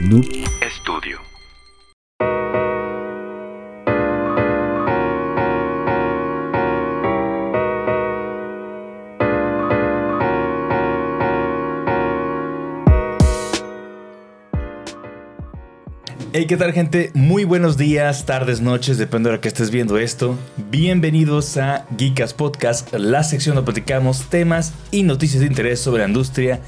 Noob Estudio. Hey, ¿qué tal gente? Muy buenos días, tardes, noches, depende de lo que estés viendo esto. Bienvenidos a Geekas Podcast, la sección donde platicamos temas y noticias de interés sobre la industria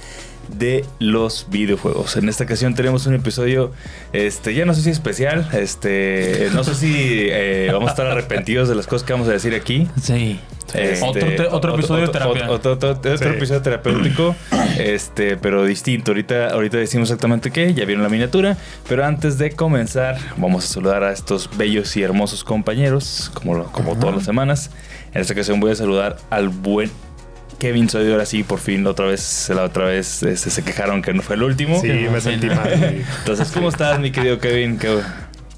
de los videojuegos. En esta ocasión tenemos un episodio, este, ya no sé si especial, este, no sé si eh, vamos a estar arrepentidos de las cosas que vamos a decir aquí. Sí. Este, otro, otro, episodio de terapia. Otro, otro, otro episodio terapéutico, este, pero distinto. Ahorita, ahorita decimos exactamente qué, ya vieron la miniatura. Pero antes de comenzar, vamos a saludar a estos bellos y hermosos compañeros, como, como todas las semanas. En esta ocasión voy a saludar al buen Kevin Soy ahora sí, por fin, otra vez, la otra vez este, se quejaron que no fue el último. Sí, me sentí mal. Entonces, ¿cómo estás, mi querido Kevin? ¿Qué...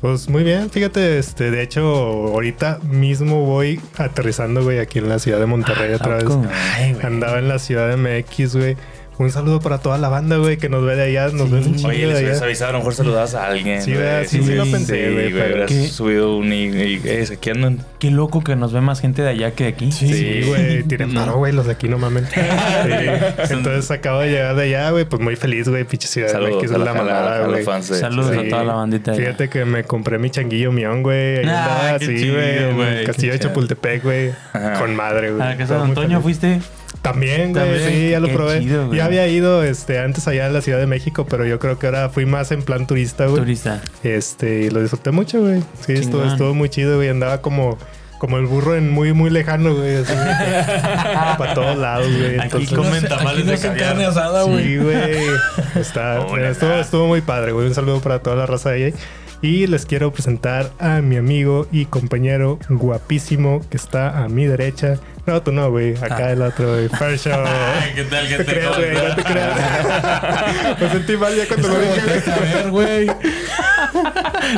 Pues muy bien, fíjate, este, de hecho, ahorita mismo voy aterrizando, güey, aquí en la ciudad de Monterrey Ah, otra vez. Ay, Andaba en la ciudad de MX, güey. Un saludo para toda la banda, güey, que nos ve de allá, nos ve un chingo Oye, de les habías avisado, a lo mejor saludabas a alguien. Sí, güey. ¿verdad? Sí, sí lo pensé, güey, pero hubieras ¿qué? subido un... Y, y- eh, aquí andan. Qué loco que nos ve más gente de allá que de aquí. Sí, güey, tienen paro, güey, los de aquí no mamen. Sí. Entonces acabo de llegar de allá, güey, pues muy feliz, güey, pinche ciudad de Saludos a es la, la a la- a mamada, los güey. fans de- Saludos Sí. a toda la bandita de allá. Fíjate que me compré mi changuillo mión, güey. Ahí Ah, andaba qué así, chido, güey. Castillo de. Chapultepec, güey. Con madre, güey. ¿A la casa de Antonio fuiste? También, güey. También. Sí, ya lo probé. chido, güey. ya había ido este, antes allá en la Ciudad de México, pero yo creo que ahora fui más en plan turista, güey. Turista. Este, y lo disfruté mucho, güey. Sí, estuvo, estuvo muy chido, güey. Andaba como, como el burro en muy, muy lejano, güey. Así, para todos lados, güey. Aquí Entonces, comen tamales de caviar. asada, Sí, güey. Está, Hola, estuvo, estuvo muy padre, güey. Un saludo para toda la raza de ahí. Y les quiero presentar a mi amigo y compañero guapísimo que está a mi derecha. No, tú no, güey. Acá el otro, güey. Fair Show. ¿Qué tal? ¿Qué te creas, güey. No te creas. Me sentí mal ya cuando lo dije, güey. A ver, güey.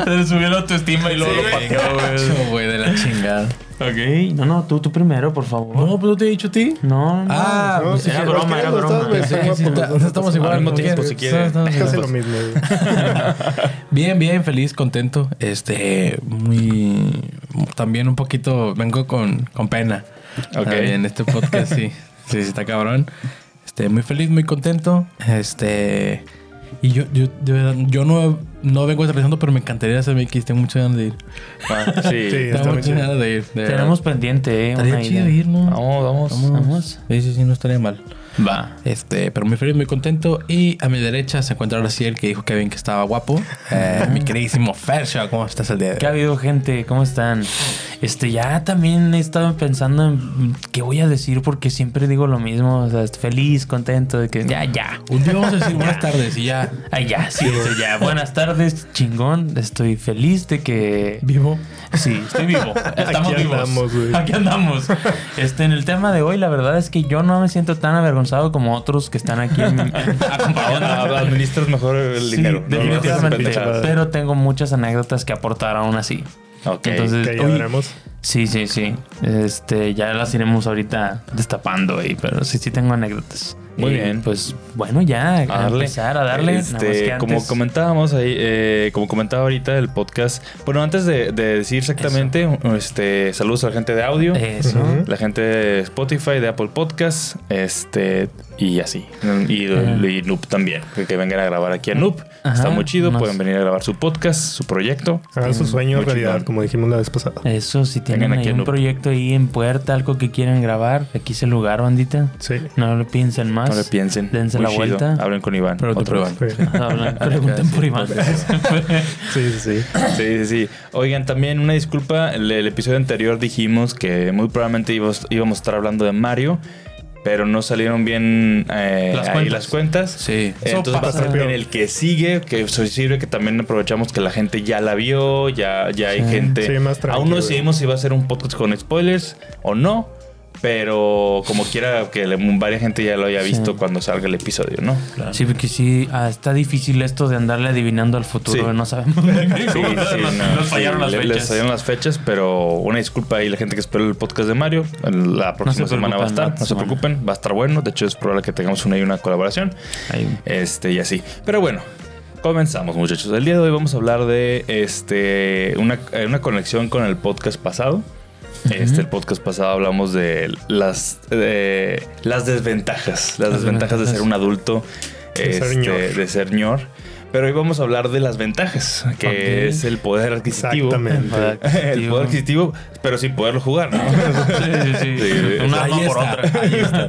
Se le subió la autoestima y luego Sí, lo güey. pateó, güey. Güey, de la chingada. Ok. No, no, tú, tú primero, por favor. No, pues no te he dicho a ti. No, no. Ah, No, pues sí, era sí, broma, era broma. que sí, dos. estamos igual Al mismo ¿no? tiempo, ¿Quieres? si quieren. Estamos- Es casi lo mismo, güey. Bien, bien, feliz, contento. Este, muy. También un poquito. Vengo con, con pena. Ok. Ahí En este podcast, sí. Sí, sí, está cabrón. Este, muy feliz, muy contento. Este. Y yo, yo, de verdad, yo no, no vengo aterrizando, pero me encantaría hacer MX. Tengo muchas ganas de ir. Ah, sí. Sí. Tengo muchas ganas de ir. de. Tenemos pendiente, eh. Estaría una chido idea. ir, ¿no? Vamos, vamos. Vamos. Vamos. Sí, sí, sí, no estaría mal. Va. Este, pero muy feliz, muy contento. Y a mi derecha se encuentra ahora sí el que dijo Kevin que estaba guapo. Eh, mi queridísimo Fersha, ¿cómo estás el día de ¿Qué ha hoy? habido, gente? ¿Cómo están? Este, ya también he estado pensando en qué voy a decir porque siempre digo lo mismo. O sea, feliz, contento de que ya, ya. Un día vamos a decir buenas tardes y ya. Ay, ya, sí, ya. Buenas tardes, chingón. Estoy feliz de que. Vivo. Sí, estoy vivo. Estamos Aquí vivos. andamos, güey. Aquí andamos. Este, en el tema de hoy, la verdad es que yo no me siento tan avergonzado como otros que están aquí en- acompañándonos. Ahora administras mejor el Sí, dinero. No definitivamente. pero tengo muchas anécdotas que aportar aún así. Ok. Entonces, Que ya veremos. Sí, sí, sí. Este, ya las iremos ahorita destapando ahí, pero sí, sí tengo anécdotas. Muy Y, bien. Pues bueno, ya a, a darle. empezar a darle. Este, que antes- como comentábamos ahí, eh, como comentaba ahorita el podcast. Bueno, antes de, de decir exactamente, este, saludos a la gente de audio, Eso. La gente de Spotify, de Apple Podcast, este, y así. Y, Ajá. y Noob también, que, que vengan a grabar aquí a Noob. Ajá, Está muy chido, nos- pueden venir a grabar su podcast, su proyecto. Hagan sus sueños Muy realidad, como dijimos la vez pasada. Eso, si tienen ahí un proyecto ahí en puerta, algo que quieran grabar, aquí es el lugar, bandita. Sí. No lo piensen más. No le piensen. Dense Muy la chido. vuelta. Hablen con Iván. Vez. Iván. Sí. Hablan- Pregunten por Iván. Sí, sí, sí. Sí, sí, sí. Oigan, también una disculpa. El, el episodio anterior dijimos que muy probablemente íbamos, íbamos a estar hablando de Mario, pero no salieron bien eh, Las ahí cuentas. las cuentas. Sí. Entonces va a ser en el que sigue, que eso sirve que también aprovechamos que la gente ya la vio, ya, ya hay Sí. gente. Sí, más tranquilo, Aún no decidimos si va a ser un podcast con spoilers o no. Pero como quiera que le- varias gente ya lo haya Sí. visto cuando salga el episodio, ¿no? Sí, porque sí, ah, está difícil esto de andarle adivinando al futuro. Sí. No sabemos Sí, sí, no, nos sí, fallaron las le- fechas. Les fallaron las fechas, pero una disculpa ahí la gente que espera el podcast de Mario. La próxima se semana va a estar, no se preocupen, va a estar bueno. De hecho, es probable que tengamos una y una colaboración. Ahí. Este y así. Pero bueno, Comenzamos, muchachos. El día de hoy vamos a hablar de este una, eh, una conexión con el podcast pasado. Este, el podcast pasado hablamos de las, de las desventajas. Las, Las desventajas de ser un adulto, De ser este, ñor. de ser ñor. Pero hoy vamos a hablar de las ventajas, que es el poder adquisitivo. Exactamente. el poder adquisitivo, pero sin poderlo jugar, ¿no? Sí, sí, sí. Sí, Una por está. otra. Ahí está.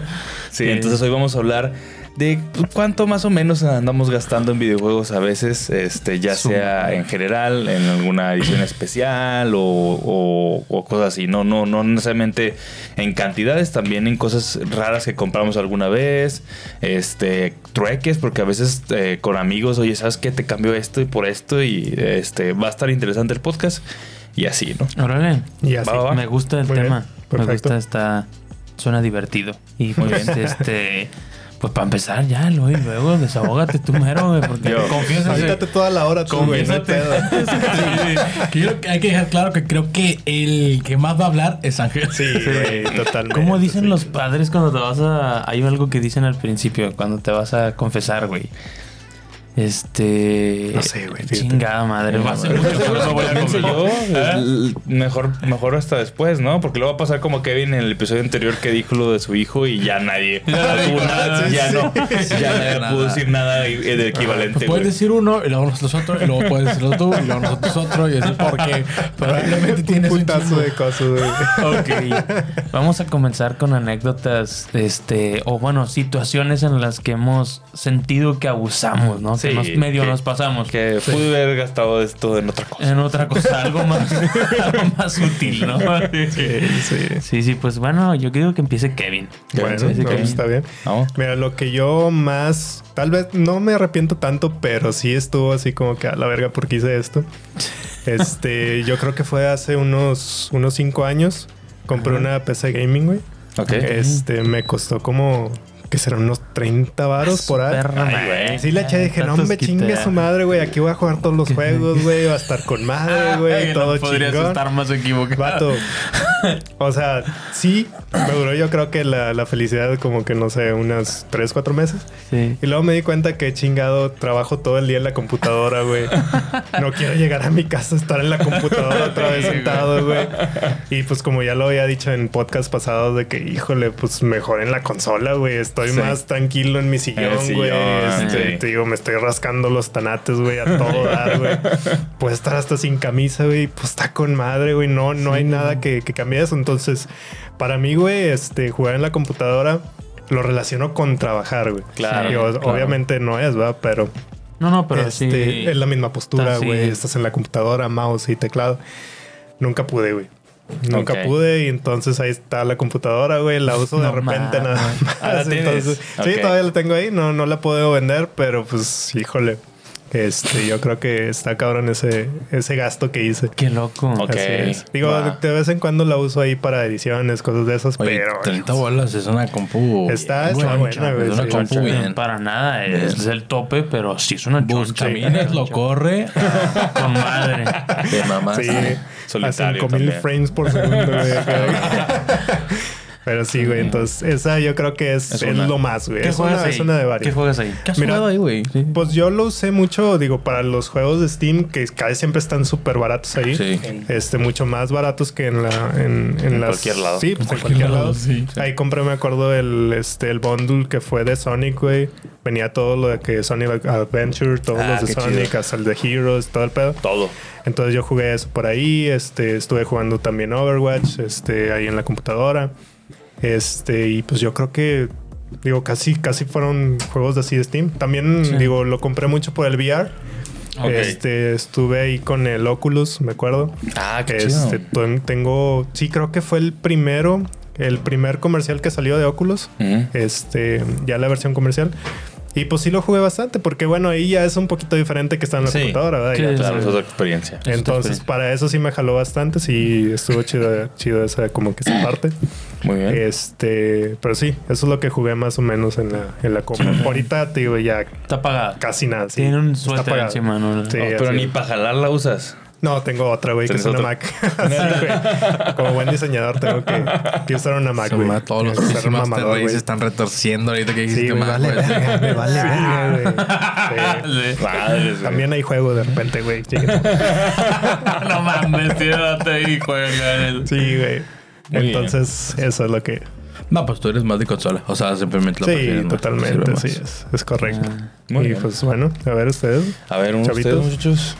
Sí, Sí. entonces hoy vamos a hablar de cuánto más o menos andamos gastando en videojuegos a veces, este, ya sea en general, en alguna edición especial o, o- o cosas así. No, no, no necesariamente en cantidades, también en cosas raras que compramos alguna vez, este, trueques, porque a veces eh, con amigos, oye, ¿sabes qué? Te cambio esto y por esto y este va a estar interesante el podcast y así, ¿no? Órale. Y así. Va, va, va. Me gusta el Muy tema. bien, Me gusta esta. Suena divertido. Y pues, este. Pues para empezar, ya, luego, y luego desahógate tú mero, güey, porque Yo. confiésate. Toda la hora tú, güey. No pedo. Que yo- hay que dejar claro que creo que el que más va a hablar es Ángel. Sí, güey, totalmente. ¿Cómo dicen sí. los padres cuando te vas a... Hay algo que dicen al principio, cuando te vas a confesar, güey. Este... No sé, güey. Chingada madre. Va a ser mucho, por eso voy a Pienso confesar. yo, ¿Eh? mejor, mejor hasta después, ¿no? Porque luego va a pasar como Kevin en el episodio anterior que dijo lo de su hijo y ya nadie Ya no nada, ya no, nadie pudo decir nada de equivalente. Puedes decir uno y luego nosotros otro y luego puedes decirlo tú y luego nosotros otro y así porque probablemente tienes un putazo chingo. de cosas, güey. Ok. Vamos a comenzar con anécdotas, este, o bueno, situaciones en las que hemos sentido que abusamos, ¿no? Sí, que nos medio que- nos pasamos. Que pude haber gastado esto en otra cosa. En otra cosa, algo más, algo más útil, ¿no? Sí, sí. Sí, sí, pues bueno, yo creo que empiece Kevin. Bueno, Sí, sí, no, que- está bien. Mira, lo que yo más, tal vez no me arrepiento tanto, pero sí estuvo así como que a la verga porque hice esto. Este, yo creo que fue hace unos, unos cinco años. Compré una PC gaming, güey. Ok. Este, me costó como que serán unos 30 varos por ahí. Ay, güey. Sí, la eché dije, no, me chingue su madre, güey. Aquí voy a jugar todos los juegos, güey. Va a estar con madre, güey. Ay, todo no podrías chingón. estar más equivocado. Vato. O sea, sí, me duró yo creo que la, la felicidad como que, no sé, unas 3, 4 meses. Sí. Y luego me di cuenta que chingado trabajo todo el día en la computadora, güey. No quiero llegar a mi casa a estar en la computadora otra vez sentado, güey. Y pues como ya lo había dicho en podcast pasados de que, híjole, pues mejor en la consola, güey. Estoy Sí. más tranquilo en mi sillón, güey. Este, sí. Te digo, me estoy rascando los tanates, güey, a todo dar, güey. Puedo estar hasta sin camisa, güey. Pues está con madre, güey. No, no hay nada que, que cambie eso. Entonces, para mí, güey, este, jugar en la computadora lo relaciono con trabajar, güey. Claro, claro. Obviamente no es, ¿verdad? Pero, No, no, pero este, sí. es la misma postura, güey. Estás en la computadora, mouse y teclado. Nunca pude, güey. Nunca pude y entonces ahí está la computadora, güey. La uso de repente nada Ah, ¿la más. Entonces, sí, todavía la tengo ahí. No, no la puedo vender, pero pues, híjole. Este, yo creo que está cabrón ese, ese gasto que hice. Qué loco. Ok. Así es. Digo, Va. de vez en cuando la uso ahí para ediciones, cosas de esas, Oye, pero 30 bolas es una compu. Está- buena, güey, Es una sí. compu bien. Para nada, es el tope, pero sí es una. Buscamines lo corre. Con madre. De mamá. sí, a Solitario 5000 también. frames por segundo, güey. Pero sí, güey. Entonces, esa yo creo que es, Es es una. lo más, güey. ¿Qué Es juegas una, ahí? es una de ¿Qué varios. juegas ahí? ¿Qué has Mira, jugado ahí, güey? Sí. Pues yo lo usé mucho, digo, para los juegos de Steam, que casi siempre están súper baratos ahí. Sí. Este, mucho más baratos que en la, en, en En las- cualquier lado. Sí, pues en cualquier cualquier lado. lado, sí, sí. Ahí compré, me acuerdo, el, este, el bundle que fue de Sonic, güey. Venía todo lo de que Sonic Adventure, todos Ah, los de qué Sonic, chido. hasta el de Heroes, todo el pedo. Todo. Entonces yo jugué eso por ahí, este, estuve jugando también Overwatch, este, ahí en la computadora. Este, y pues yo creo que, digo, casi, casi fueron juegos de así de Steam. También, Sí. digo, lo compré mucho por el VR. Este, estuve ahí con el Oculus, me acuerdo. Ah, qué Este, chido. tengo, sí, creo que fue el primero, el primer comercial que salió de Oculus. Este, ya la versión comercial. Y pues sí lo jugué bastante, porque bueno, ahí ya es un poquito diferente que está en la Sí. computadora, ¿verdad? Sí, Ya, Claro, es otra experiencia. otra entonces, experiencia. para eso sí me jaló bastante. Sí, estuvo chido, chido esa, como que esa parte. Muy bien. Este, pero sí, eso es lo que jugué más o menos en la, en la compra. Ahorita, te digo, ya Está apagada. casi nada. sí, Tiene un está suéter encima, ¿no? Sí, No, pero así ni para jalar la usas. No, tengo otra, güey, que es ¿Tienes una? Mac. Sí. Como buen diseñador tengo que, que usar una Mac, güey. todos los güey. se están retorciendo ahorita que dijiste Sí, me Mac, vale verga, me vale verga, güey. Sí. Güey. También hay juego de repente, güey. No mames, juega. Sí, güey. Bien. Entonces, eso es lo que... No, pues tú eres más de consola. O sea, simplemente la Sí, totalmente, sí, es, es correcto. Muy y bien. pues bueno, a ver ustedes. A ver, unos Chavitos. ustedes, muchachos.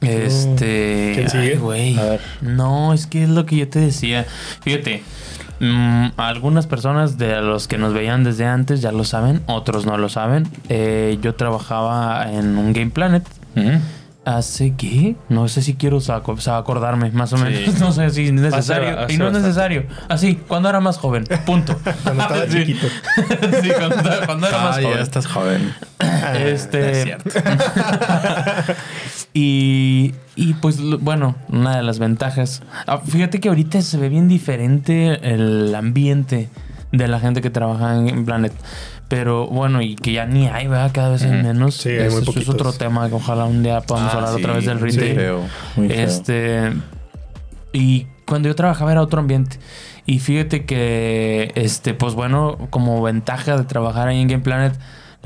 Este. ¿Quién sigue? ay, güey. A ver. No, es que es lo que yo te decía. Fíjate. mm, algunas personas de los que nos veían desde antes ya lo saben, otros no lo saben. Eh, yo trabajaba en un Game Planet. Hace que no sé si quiero saco- sa- acordarme más o Sí. menos. No sé si es necesario. Hace- y no es necesario. Así, cuando era más joven. Punto. Cuando estaba Sí. chiquito. sí, cuando, cuando era Ah, más ya joven. estás joven. Este. Es cierto. y, y pues bueno, una de las ventajas. ah, Fíjate que ahorita se ve bien diferente el ambiente de la gente que trabaja en Planet. Pero bueno, y que ya ni hay, ¿verdad? Cada vez hay menos. Sí, hay Eso muy es poquitos. otro tema que ojalá un día podamos Ah, hablar otra sí, vez del retail. feo, muy feo. Este. Y cuando yo trabajaba era otro ambiente. Y fíjate que, este, pues bueno, como ventaja de trabajar ahí en Game Planet,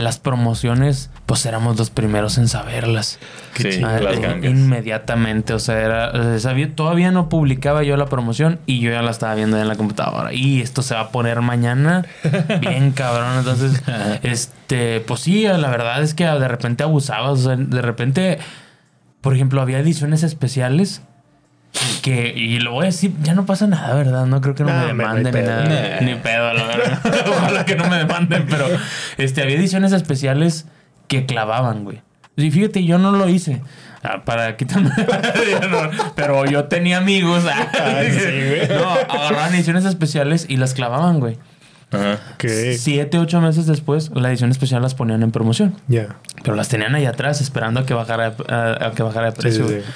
las promociones, pues éramos los primeros en saberlas. Sí, Ah, las in- gangas. Inmediatamente, o sea, era, eh, sabía- todavía no publicaba yo la promoción y yo ya la estaba viendo en la computadora. Y esto se va a poner mañana bien cabrón. Entonces, este, pues sí, la verdad es que de repente abusabas. O sea, de repente, por ejemplo, había ediciones especiales que, y lo voy a decir, ya no pasa nada, ¿verdad? No creo que no me demanden ni nada. Nah. Ni pedo, la verdad. Ojalá que no me demanden, pero este, había ediciones especiales que clavaban, güey. Y fíjate, yo no lo hice. ah, Para quitarme. Pero yo tenía amigos. ah, No, agarraban ediciones especiales y las clavaban, güey. Ajá. Que Siete, ocho meses después, la edición especial las ponían en promoción. ya. Pero las tenían ahí atrás esperando a que bajara, a, a que bajara de Sí, precio. sí, sí.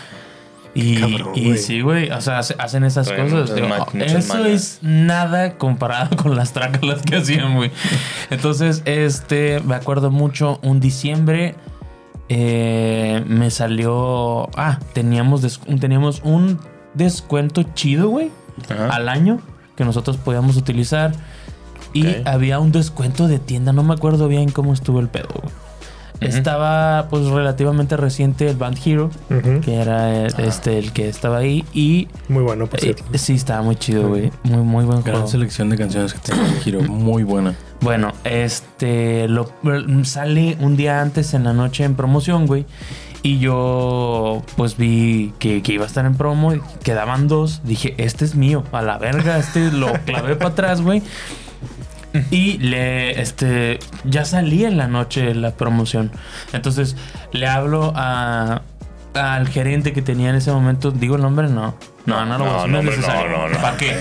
Y, Cabrón, y sí, güey. O sea, hace- hacen esas cosas. Digo, oh, eso es nada comparado con las trácalas que hacían, güey. Entonces, este, me acuerdo mucho, un diciembre eh, me salió. Ah, teníamos, des- teníamos un descuento chido, güey, al año que nosotros podíamos utilizar. Y había un descuento de tienda. No me acuerdo bien cómo estuvo el pedo, güey. Estaba, pues, relativamente reciente el Band Hero, que era eh, este el que estaba ahí. Y Muy bueno, por eh, cierto. sí, estaba muy chido, güey. Muy, muy buen Gran juego. selección de canciones que tiene el giro. Muy buena. Bueno, este lo sale un día antes en la noche en promoción, güey. Y yo pues vi que, que iba a estar en promo, y quedaban dos. Dije, este es mío, a la verga, este lo clavé para atrás, güey. Y le, este, ya salí en la noche la promoción. Entonces le hablo a, al gerente que tenía en ese momento. ¿Digo el nombre? No. No, no lo voy a No, decir. No, no, es hombre, necesario. no, no, no. ¿Para qué?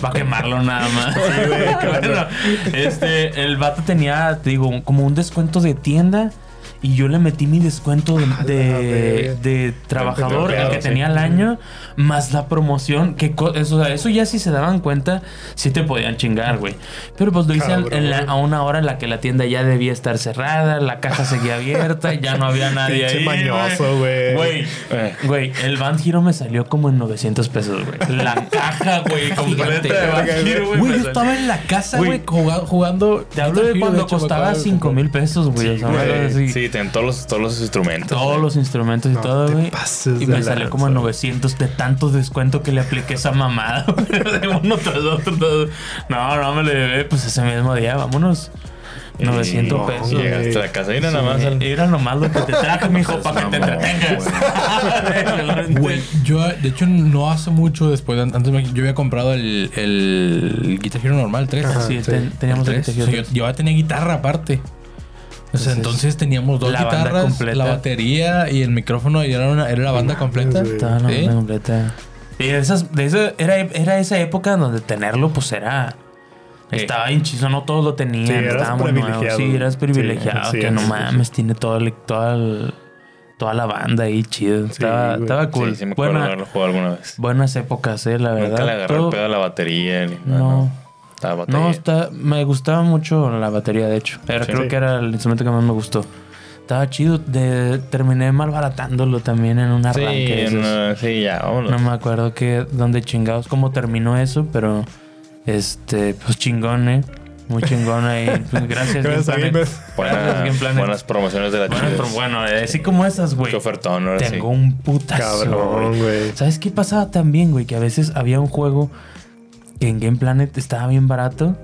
Para quemarlo nada más. Bueno, este, el vato tenía, te digo, como un descuento de tienda. Y yo le metí mi descuento de, de, verga. de trabajador, el que tenía al año, más la promoción. Que co- eso, o sea, eso ya si se daban cuenta, sí te podían chingar, güey. Pero pues lo hice en la- a una hora en la que la tienda ya debía estar cerrada, la caja seguía abierta, ya no había nadie ahí. mañoso, güey. Güey, Eh. güey, el Band Hero me salió como en 900 pesos, güey. La caja, güey, completa de Band Hero, güey. Yo estaba en la casa, Güey. jugando. Te hablo de cuando costaba 5 mil pesos, güey. Sí, tienen todos los, todos los instrumentos. Todos güey. los instrumentos y No todo, güey. Y me salió como lanza. 900 de tanto descuento que le apliqué esa mamada. güey, de uno tras otro. todo. No, no me lo llevé. Pues ese mismo día, vámonos. 900 Y pesos. Llegaste a la casa y nada más. Era nomás lo que te traje, mijo, para que te entretengas. Güey, yo de hecho no hace mucho después, antes me- yo había comprado el, el Guitar Hero normal 3. Ajá. Sí, sí. ten- teníamos el el que 3. O sea, yo, yo ya tenía guitarra aparte. O sea, entonces teníamos dos la banda guitarras, completa. la batería y el micrófono y era, una, era la banda completa. güey. Estaba la Sí. banda completa. Y de esas, de esa, era, era esa época donde tenerlo, pues era. Sí. Estaba bien chizo, no todos lo tenían. Sí, eras estaba muy nuevo. privilegiado. Sí, eras privilegiado. Sí, que sí, no sí, mames, tiene todo el- toda, el- toda la banda ahí chido. estaba, cool. Sí, sí me acuerdo de Buena- haberlo jugado alguna vez. buenas épocas, eh, la verdad. Nunca le agarré Todo- el pedo a la batería. Ni nada, No. Estaba batería. No, está, me gustaba mucho la batería, de hecho. Era, Sí. creo Sí. que era el instrumento que más me gustó. Estaba chido. De, terminé malbaratándolo también en un Sí, arranque. esos. no, sí, ya, vámonos. No me acuerdo que dónde chingados, cómo terminó eso, pero este, pues chingón, eh. Muy chingón ahí. Pues, gracias, Gracias Game Planet. Buenas promociones de la pero bueno, eh, así como esas, güey. Qué ofertón, sí. Tengo un putazo, Cabrón, güey. ¿Sabes qué pasaba también, güey? Que a veces había un juego que en Game Planet estaba bien barato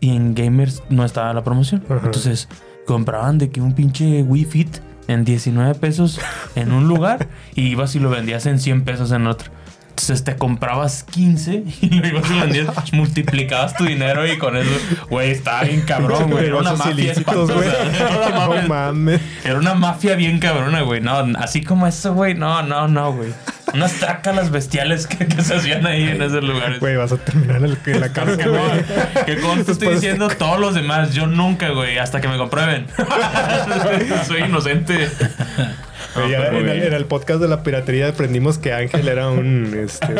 y en Gamers no estaba la promoción. Ajá. Entonces compraban de que un pinche Wii Fit en 19 pesos en un lugar y ibas y lo vendías en 100 pesos en otro. Entonces te comprabas 15 y lo ibas y vendías, multiplicabas tu dinero y con eso, güey, estaba bien cabrón, güey. Era una mafia era una mafia bien cabrona, güey. No, así como eso, güey. No, no, no, güey. Unas trácalas bestiales que, que se hacían ahí en esos lugares. Güey, vas a terminar en, el- en la que cárcel, no. Que con esto estoy diciendo todos los demás. Yo nunca, güey, hasta que me comprueben. Soy inocente. Ya muy en, el, en el podcast de la piratería aprendimos que Ángel era un, este,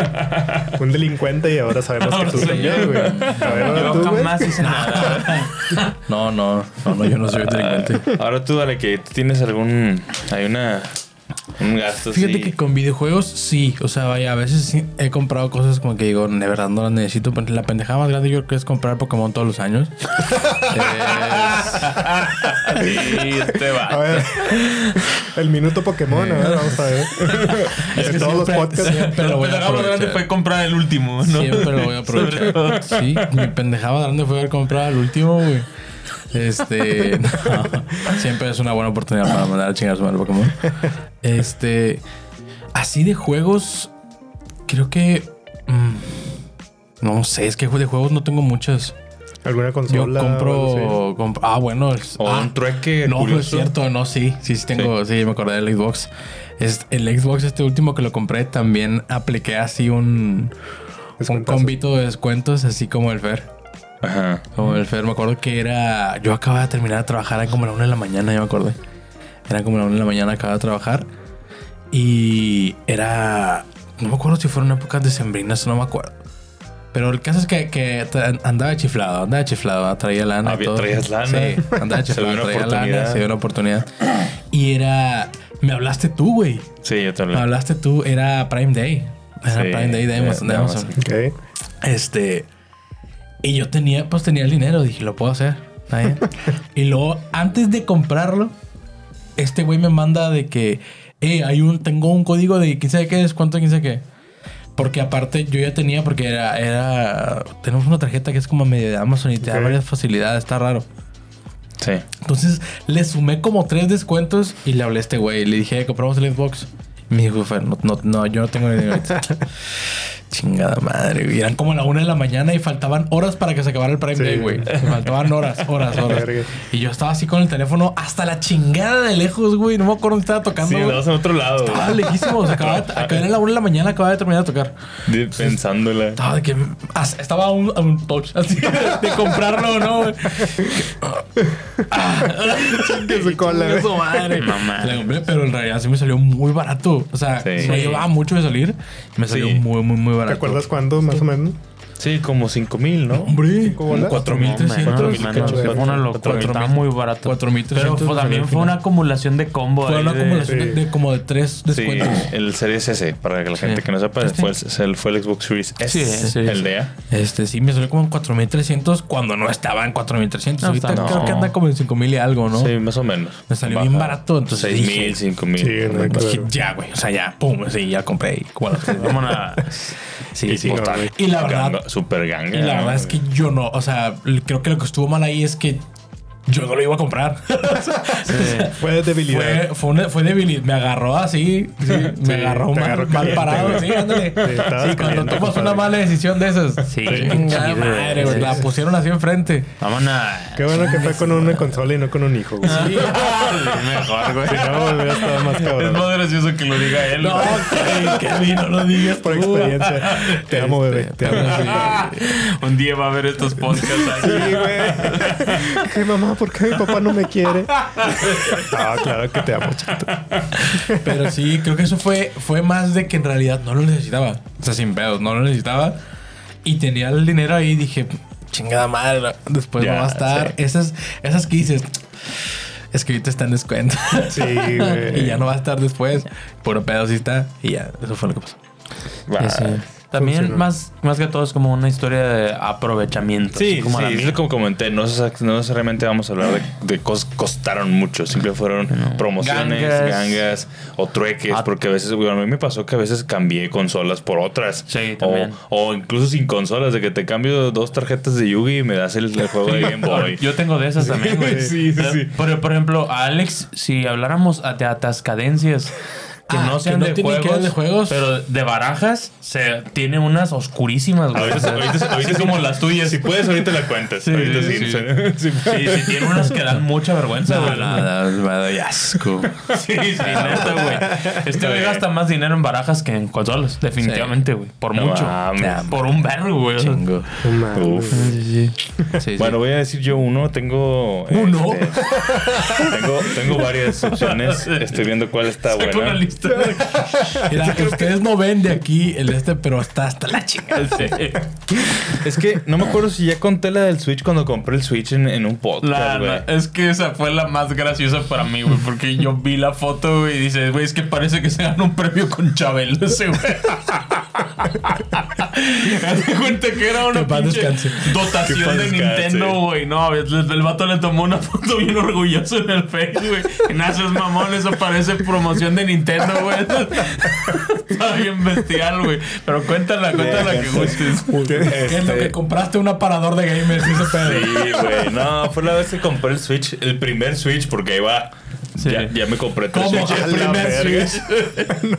un delincuente y ahora sabemos que Ahora tú soy también, güey. A ver, ahora Yo tú, jamás hice nada. No, no, no, no, yo no soy delincuente. Ahora tú, dale, que tienes algún. Hay una. Un gasto. Fíjate sí. que con videojuegos sí, o sea, vaya, a veces sí he comprado cosas como que digo, de verdad no las necesito. Pero La pendejada más grande yo creo que es comprar Pokémon todos los años. Sí, este va. A ver, el minuto Pokémon, a ver, vamos a ver. Es en que todos los podcasts. siempre lo voy a La más grande aprovechar. fue comprar el último, ¿no? Siempre lo voy a aprovechar. Sí, mi pendejada grande fue haber comprado el último, güey. Este, no, siempre es una buena oportunidad para mandar a chingar a su madre Pokémon. Este, así de juegos, creo que, mm, no sé, es que de juegos no tengo muchos. ¿Alguna Yo consola? o algo compro, compro- ah, bueno, es- O ah, un trueque. no, no es cierto, no, sí, sí, sí tengo, sí, me acordé del Xbox. Es, el Xbox, este último que lo compré, también apliqué así un, un Descuentazo. combito de descuentos, así como el Fer. Ajá. Como el Fer, me acuerdo que era. Yo acababa de terminar de trabajar, era como la una de la mañana, ya me acordé. Era como la una de la mañana, acababa de trabajar. Y era. No me acuerdo si fueron épocas decembrinas, no me acuerdo. Pero el caso es que, que andaba chiflado, andaba chiflado, traía lana. y Había- todo. traías lana. Sí, andaba Se chiflado, una traía lana, se dio una oportunidad. Y era. Me hablaste tú, güey. Sí, yo Me también. hablaste tú, era Prime Day. Era Sí, Prime Day de Amazon. de de Amazon. Amazon. Ok. Este. Y yo tenía, pues tenía el dinero. Dije, lo puedo hacer. Y luego, antes de comprarlo, este güey me manda de que, eh, hay un, tengo un código de quién sabe qué descuento, quién sabe qué. Porque aparte yo ya tenía, porque era, era, tenemos una tarjeta que es como medio de Amazon y te da Ok. varias facilidades, está raro. Sí. Entonces le sumé como tres descuentos y le hablé a este güey. Le dije, compramos el Xbox. Me dijo, "Fer, no, no, no, yo no tengo dinero ahorita". Chingada madre, güey. Eran como la una de la mañana y faltaban horas para que se acabara el Prime Sí. Day, güey. Faltaban horas, horas, horas. Y yo estaba así con el teléfono hasta la chingada de lejos, güey. No me acuerdo dónde estaba tocando. Sí, güey. andabas en otro lado. Estaba lejísimo. Se acababa, era la una de la mañana, acababa de terminar de tocar. De- Pensándola. Estaba de que ah, estaba a un, a un touch así de comprarlo o no, güey. Que su cola, su madre. Mamá. La compré, pero en realidad sí me salió muy barato. O sea, Sí. me llevaba mucho de salir. Me salió Sí. muy, muy, muy ¿Te acuerdas cuándo, más o menos? Sí, como 5 mil, ¿no? Hombre, ¿Cinco bolas? 4300. No, mil man, cachos. fue una locura. Mil. muy barato. 4300 Pero fue- me también fue una acumulación de combo. Fue una de- acumulación Sí. de, de como de tres Sí, descuentos. el Series S, para que la gente Sí. que no sepa, Este. fue, el, fue el Xbox Series S. Sí, sí, el sí. DEA. Este sí, me salió como en 4300 cuando no estaba en 4300. No, Ahorita está- creo que anda como en 5000 y algo, ¿no? Sí, más o menos. Me salió bien barato, entonces 6 dije- mil, 5 mil. Sí, ver. ya, güey. O sea, ya, pum, sí, ya compré. Vámonos Sí, sí. Y la verdad, super ganga. La verdad es que yo no, o sea, creo que lo que estuvo mal ahí es que yo no lo iba a comprar. Fue de debilidad. fue, fue, una- fue debilidad. Me agarró así. sí, me Sí, agarró mal, agarró mal caliente, parado. güey. Sí, ándale. Sí, Sí, cuando tomas compadre. una mala decisión de esas. Sí, Chingada madre, güey. sí, La sí. pusieron así enfrente. Vámonos. a- Qué bueno que fue con una consola y no con un hijo, güey. Sí. Mejor, güey. Si no, hubiera estado más Es cabrón. más gracioso que lo diga él. No, que, que a mí no lo digas Por experiencia. Te amo, bebé. Te amo. Un día va a ver estos podcasts Sí, ahí. güey. Ay, mamá, ¿por qué mi papá no me quiere? Ah, claro que te amo, chiquito. Pero sí, creo que eso fue, fue más de que en realidad no lo necesitaba. O sea, sin pedos, no lo necesitaba. Y tenía el dinero ahí y dije, chingada madre, después Ya, no va a estar. sí. Esas, esas que dices, Es que ahorita está en descuento. Sí, güey. y ya no va a estar después. Puro pedo sí está. Y ya, eso fue lo que pasó. Va. También funcionó. más, más que todo es como una historia de aprovechamiento. Sí, como sí, la es mía. como comenté, no, es- no necesariamente vamos a hablar de, de cosas que costaron mucho, siempre fueron promociones, Gangas. gangas, o trueques, Ah. porque a veces, bueno, a mí me pasó que a veces cambié consolas por otras. Sí, o, también. o incluso sin consolas, de que te cambio dos tarjetas de Yugi y me das el, el juego de Game Boy. Yo tengo de esas también, güey. Sí, sí, sí. Pero, por ejemplo, a Alex, si habláramos de atascadencias que Ah, no que sean no de, que juegos, ver de juegos. pero de barajas, se tiene unas oscurísimas, güey. Ahorita, ahorita, ahorita como las tuyas. Si puedes, ahorita la cuentas. Sí, ahorita sí, sí. sí. sí. Sí, sí, tiene unas que dan mucha vergüenza, güey. me doy asco. Sí, sí, neta, güey. Este güey gasta más dinero en barajas que en consolas, definitivamente, güey. Por No mucho. mames. Por un verbo, güey. Chingo. No. Uf. Sí, sí. Sí, sí. Bueno, voy a decir yo uno. Tengo. ¿Uno? este, tengo, tengo varias opciones. Estoy viendo cuál está buena. De- Mira, ustedes no ven de aquí el este, pero está hasta la chingada. Es que no me acuerdo si ya conté la del Switch cuando compré el Switch en, en un podcast, La- güey. la- es que esa fue la más graciosa para mí, güey, porque yo vi la foto güey, y dices, güey, es que parece que se ganó un premio con Chabelo ese, güey. Cuenta que era una pinche dotación de. Nintendo, güey. No, el, el vato le tomó una foto bien orgulloso en el Face, güey. Y nada, eso es mamón, eso parece promoción de Nintendo, güey. Está bien bestial, güey. Pero cuéntala, cuéntala que gustes. ¿Qué es lo Este- que compraste? Un aparador de gamers. Sí, güey. No, fue la vez que compré el Switch, el primer Switch, porque va. Sí. Ya, ya me compré tres. Switches. El primer verga. Switch.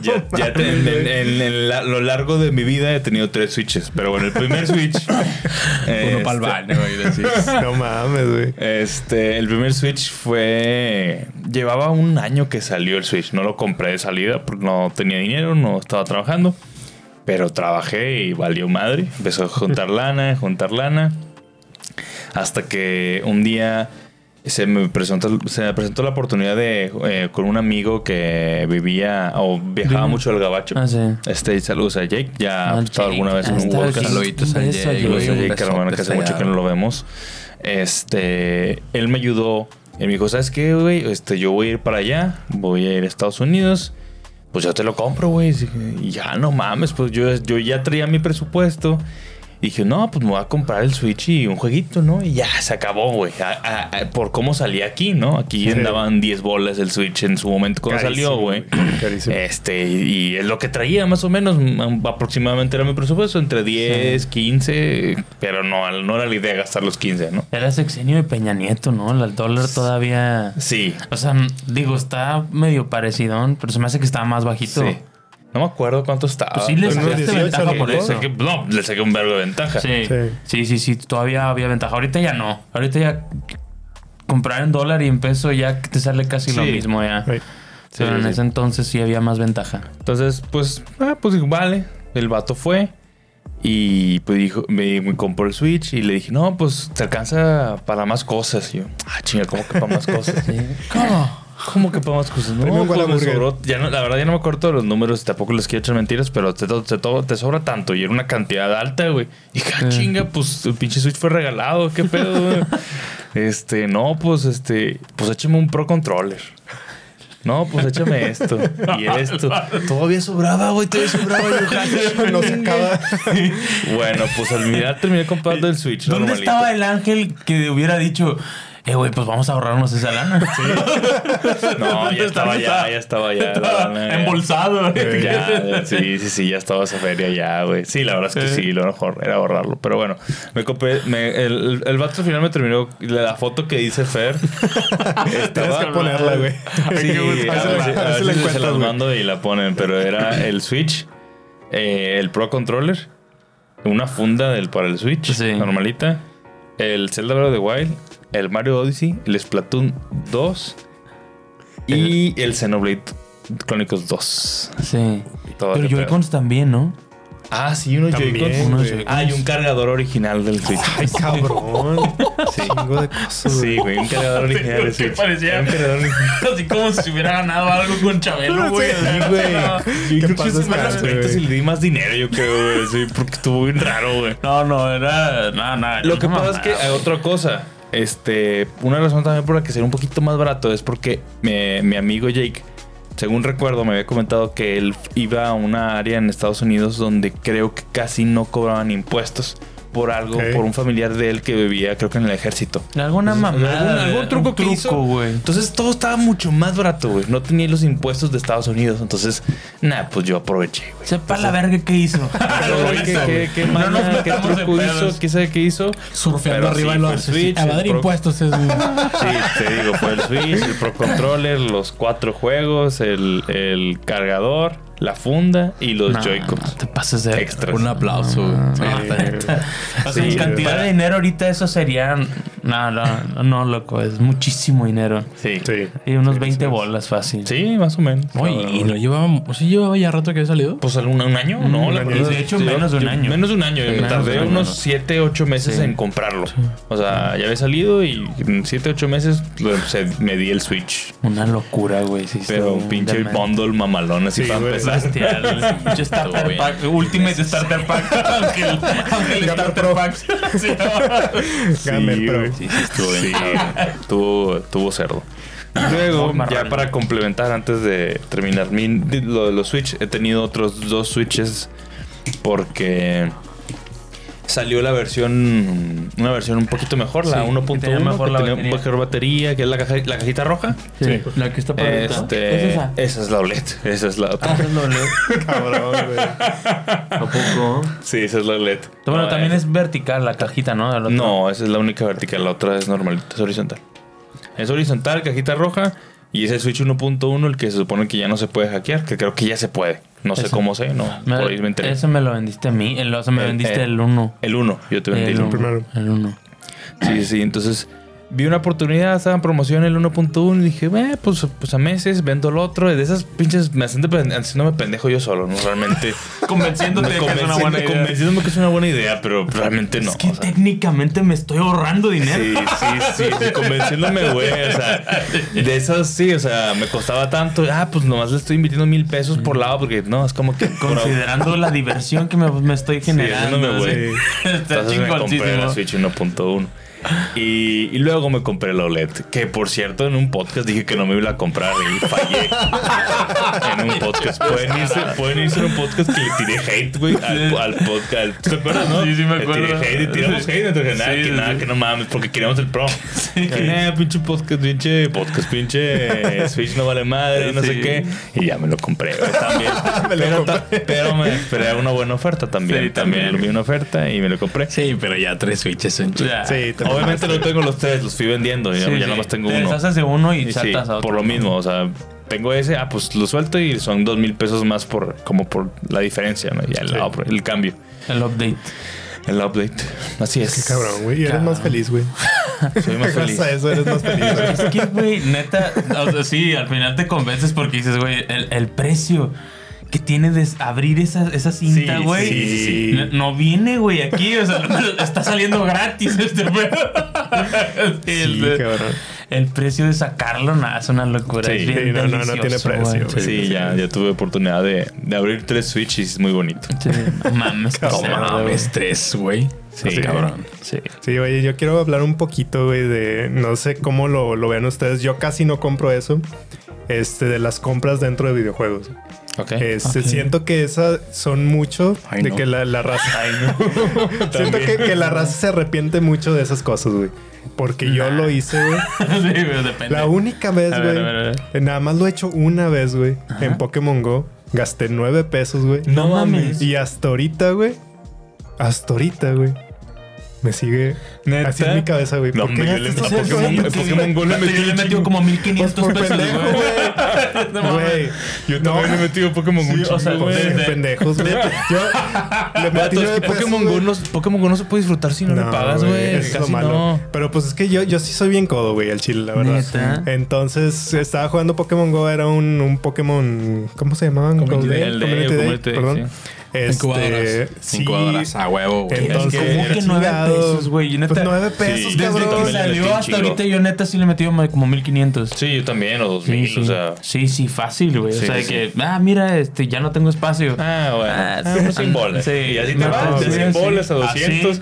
Ya, ya te- en, en- en- en la- lo largo de mi vida he tenido tres Switches. Pero bueno, el primer Switch. Uno para el este, baño, güey. No mames, güey. Este, el primer Switch fue. Llevaba un año que salió el Switch. No lo compré de salida porque no tenía dinero, no estaba trabajando. Pero trabajé y valió madre. Empezó a juntar lana, juntar lana. Hasta que un día se me presentó, se me presentó la oportunidad de eh, con un amigo que vivía o viajaba mucho al gabacho. Ah, sí. Este, saludos a Jake. Ya Ah, ha estado alguna vez en Ah, un podcast. Saluditos a Jake. Saludos a Jake, hermano, que hace mucho que no lo vemos. Este, él me ayudó. Él me dijo, ¿sabes qué, güey? Este, yo voy a ir para allá, voy a ir a Estados Unidos. Pues yo te lo compro, güey. Y ya, no mames, pues yo, yo ya traía mi presupuesto. Y dije, no, pues me voy a comprar el Switch y un jueguito, ¿no? Y ya, se acabó, güey. Por cómo salía aquí, ¿no? Aquí Sí. andaban 10 bolas el Switch en su momento cuando Carísimo, salió, güey. Carísimo. Este, y, es lo que traía más o menos, mm, aproximadamente era mi presupuesto, entre 10, 15, pero no, no era la idea gastar los 15, ¿no? Era sexenio de Peña Nieto, ¿no? El dólar todavía. Sí, O sea, digo, está medio parecidón, pero se me hace que estaba más bajito. sí. No me acuerdo cuánto estaba. Pues sí, le sacaste 18 ventaja por eso. Saqué- no, le saqué un vergo de ventaja. Sí. Sí. sí, sí, sí, todavía había ventaja. Ahorita ya no. Ahorita ya comprar en dólar y en peso ya te sale casi lo Sí. mismo ya. Güey. Pero Sí, en sí. ese entonces sí había más ventaja. Entonces, pues, ah, pues digo, vale. El vato fue. Y pues dijo, me, me compró el Switch y le dije, no, pues te alcanza para más cosas. Y yo, ah, chinga, ¿cómo que para más cosas? ¿Cómo? ¿Cómo que para más cosas? No, pues me sobró. Ya no, la verdad ya no me acuerdo todos los números y tampoco les quiero echar mentiras, pero te, te, sobra tanto y era una cantidad alta, güey. Y ah, chinga, pues el pinche Switch fue regalado, qué pedo, güey. este, no, pues este, pues échame un Pro Controller. No, pues échame esto y esto. Todavía sobraba, güey, todavía sobraba. Yo, ja, No se acaba. Bueno, pues al mirar terminé comprando el Switch. ¿Dónde normalito. estaba el ángel que hubiera dicho, eh, güey, pues vamos a ahorrarnos esa lana? No, ya estaba ya, ya estaba ya. la lana. Embolsado. Ya, sí, sí, sí, ya estaba esa feria ya, güey. Sí, la verdad es que sí, lo mejor era ahorrarlo. Pero bueno, me compré, me- el, el vato al final me terminó, la foto que dice Fer. Tienes que ponerla, güey. Sí, A ver si- a ver a a ver la si se las mando y la ponen. Pero era el Switch, eh, el Pro Controller, una funda del, para el Switch, Sí. normalita, el Zelda Breath of the Wild, el Mario Odyssey, el Splatoon 2 y el Xenoblade Chronicles 2. Sí. Todo Pero. Joy-Cons también, ¿no? Ah, sí, unos Joy-Cons. Ah, y un cargador original del Switch. Ay, cabrón. Sí. Chingo de cosas. Sí, güey, un cargador original del ¿Qué Switch. parecía? Un cargador original. Así como si hubiera ganado algo con Chabelo, güey. Sí, güey. Yo ¿Qué pasa, más si le di más dinero, yo creo, güey. Sí, porque estuvo bien raro, güey. No, no, era. Nada, nada. Lo que pasa es que hay otra cosa. Este, una razón también por la que sería un poquito más barato es porque mi, mi amigo Jake, según recuerdo, me había comentado que él iba a una área en Estados Unidos donde creo que casi no cobraban impuestos por algo, por un familiar de él que vivía, creo que en el ejército. Alguna mamada. algún, algún truco un que hizo. güey. Entonces todo estaba mucho más barato, güey. No tenía los impuestos de Estados Unidos. Entonces, nada, pues yo aproveché, güey. Sepa la verga qué hizo. ¿qué, qué, qué, No nos truco hizo? ¿Quién sabe qué hizo? Surfeando arriba sí, y lo fue el hace. Switch, Evadir el Pro- impuestos es. Sí, te digo, fue el Switch, el Pro Controller, los cuatro juegos, el, el cargador, la funda y los No, Joy-Cons. no te pases de Extras. Un aplauso. güey. No, Sí, en Sí, cantidad de dinero ahorita eso sería. No, no, no, no, loco. Es muchísimo dinero. Sí. Sí. Y unos Sí, 20 sí. bolas fácil. Sí, más o menos. Oye, y no llevaba. ¿O sí llevaba ya rato que había salido? Pues algún un año, ¿no? Un La año. de hecho, yo- menos de un yo- año. Menos de un año. Sí, me tardé unos ¿no? 7, 8 meses Sí. en comprarlo. O sea, ya había salido y en 7, 8 meses lo- se- me di el Switch. Una locura, güey. Sí, Pero un pinche bundle mamalón así Sí, para empezar. Bestial. Pinche Estuvo starter pack. Ultimate starter pack. aunque el, aunque el Gamer starter Pro. pack. Sí, Gamer Pro. Güey. Sí, sí, estuvo bien. Tuvo, tuvo cerdo. Y luego, ya para complementar, antes de terminar mi, de- lo de los Switch, he tenido otros dos Switches porque salió la versión, una versión un poquito mejor, la Sí, 1.1, que tenía mejor que la tenía batería. mejor batería, que es la, caja- la cajita roja. Sí, la que está para Este, ¿Es esa? esa es la OLED, esa es la otra. Ah, esa es la OLED. Cabrón, güey. ¿A poco? Sí, esa es la OLED. Bueno, No, también eh, es vertical la cajita, ¿no? No, esa es la única vertical, la otra es normalita, es horizontal. Es horizontal, cajita roja, y es el Switch 1.1 el que se supone que ya no se puede hackear, que creo que ya se puede. No sé Ese. cómo sé, no, Me- por ahí me enteré. Ese me lo vendiste a mí. El, o sea, me El- vendiste el- el 1. El 1, yo te vendí el El 1. primero. El 1. Sí, sí, entonces vi una oportunidad, estaba en promoción el 1.1 y dije, eh, pues, pues a meses vendo el otro. De esas pinches me haciéndome pendejo yo solo, ¿no? Realmente. Convenciéndote me de que es una convenci- buena me idea. convenciéndome que es una buena idea, pero realmente no. Es que o sea. técnicamente me estoy ahorrando dinero. Sí, sí, sí, sí, convenciéndome, güey. O sea, de esas sí, o sea, me costaba tanto. Ah, pues nomás le estoy invirtiendo mil pesos por lado porque no, es como que. Considerando la diversión que me, me estoy generando. sí. Está me chingoncísimo. Switch 1.1. Y, y luego me compré la OLED. Que por cierto, en un podcast dije que no me iba a comprar y fallé. en un podcast. Pueden irse, pueden irse en un podcast que le tiré hate, güey, al, al podcast. ¿Te acuerdas, no? Sí, sí me Le acuerdo. tiré hate y tiramos hate. Entonces, nada, Sí, que sí, nada, sí. que no mames, porque queríamos el Pro. Que nada, pinche podcast, pinche podcast, pinche Switch no vale madre, no sé Sí. qué. Y ya me lo compré, güey, también. Me lo pero, compré. ta- pero me esperé a una buena oferta también. Sí, también. también. vi una oferta y me lo compré. Sí, pero ya tres switches son chidos. Sí, te Obviamente no tengo los tres, los fui vendiendo. Ya, Sí, ya sí. nada más tengo Te uno. deshaces de uno y, Y sí, saltas a otro. por lo mismo, o sea, tengo ese, ah, pues lo suelto y son dos mil pesos más por como por la diferencia, ¿no? Ya el, Sí. el cambio, El update. el update. Así es. Qué cabrón, güey. Y eres más feliz, güey. Soy más feliz. Gracias a eso eres más feliz, güey. Es que, güey, neta, o sea, sí, al final te convences porque dices, güey, el, el precio que tiene de abrir esa, esa cinta, güey. sí, sí, sí. No, no viene, güey, aquí, o sea, está saliendo gratis este pedo. Sí, Sí, el, cabrón. el precio de sacarlo, nada, es una locura. Sí. es bien no, no, no tiene precio, güey. güey. Sí, ya, ya tuve oportunidad de, de abrir tres Switch y es muy bonito. Sí, no mames, mames, tres, güey. Sí, Así, cabrón. Sí. Sí, oye, yo quiero hablar un poquito, güey, de no sé cómo lo, lo vean ustedes. Yo casi no compro eso. Este, de las compras dentro de videojuegos. Ok. Este, siento que esas son mucho Ay, de no. que la, la raza. Ay, no. siento que, que la raza se arrepiente mucho de esas cosas, güey. Porque yo lo hice, güey. Sí, güey, depende. La única vez, güey. eh, Nada más lo he hecho una vez, güey. En Pokémon Go. Gasté nueve pesos, güey. No mames. Y hasta ahorita, güey. Hasta ahorita, güey. Me sigue ¿Neta? así en mi cabeza, güey. No, ¿Por qué hombre, yo le- Pokémon- Go le metí como Pues 1500 por pesos, güey. Yo también le he metido Pokémon Go. O sea, Pues, pendejos, güey. Yo le metí Pokémon. Go, no, Pokémon Go no se puede disfrutar si no, le pagas, güey. es lo malo. Pero pues es que yo, yo sí soy bien codo, güey, al chile, la verdad. Entonces estaba jugando Pokémon Go, era un, un Pokémon. ¿Cómo se llamaban? Community Day, perdón. Este, incubadoras. Sí. A huevo, güey. Entonces, ¿Cómo que 9 pesos, güey? Neta... Pues 9 pesos, sí. cabrón. Salió hasta ahorita yo neta sí le he como 1500. Sí, yo también, o 2000, o sea... Sí, sí, fácil, güey. o sea, de que, ah, mira, este, ya no tengo espacio. Ah, bueno. Ah, Sin bolas. Ah, pues sí. Y así te vas, de 100 bolas a 200...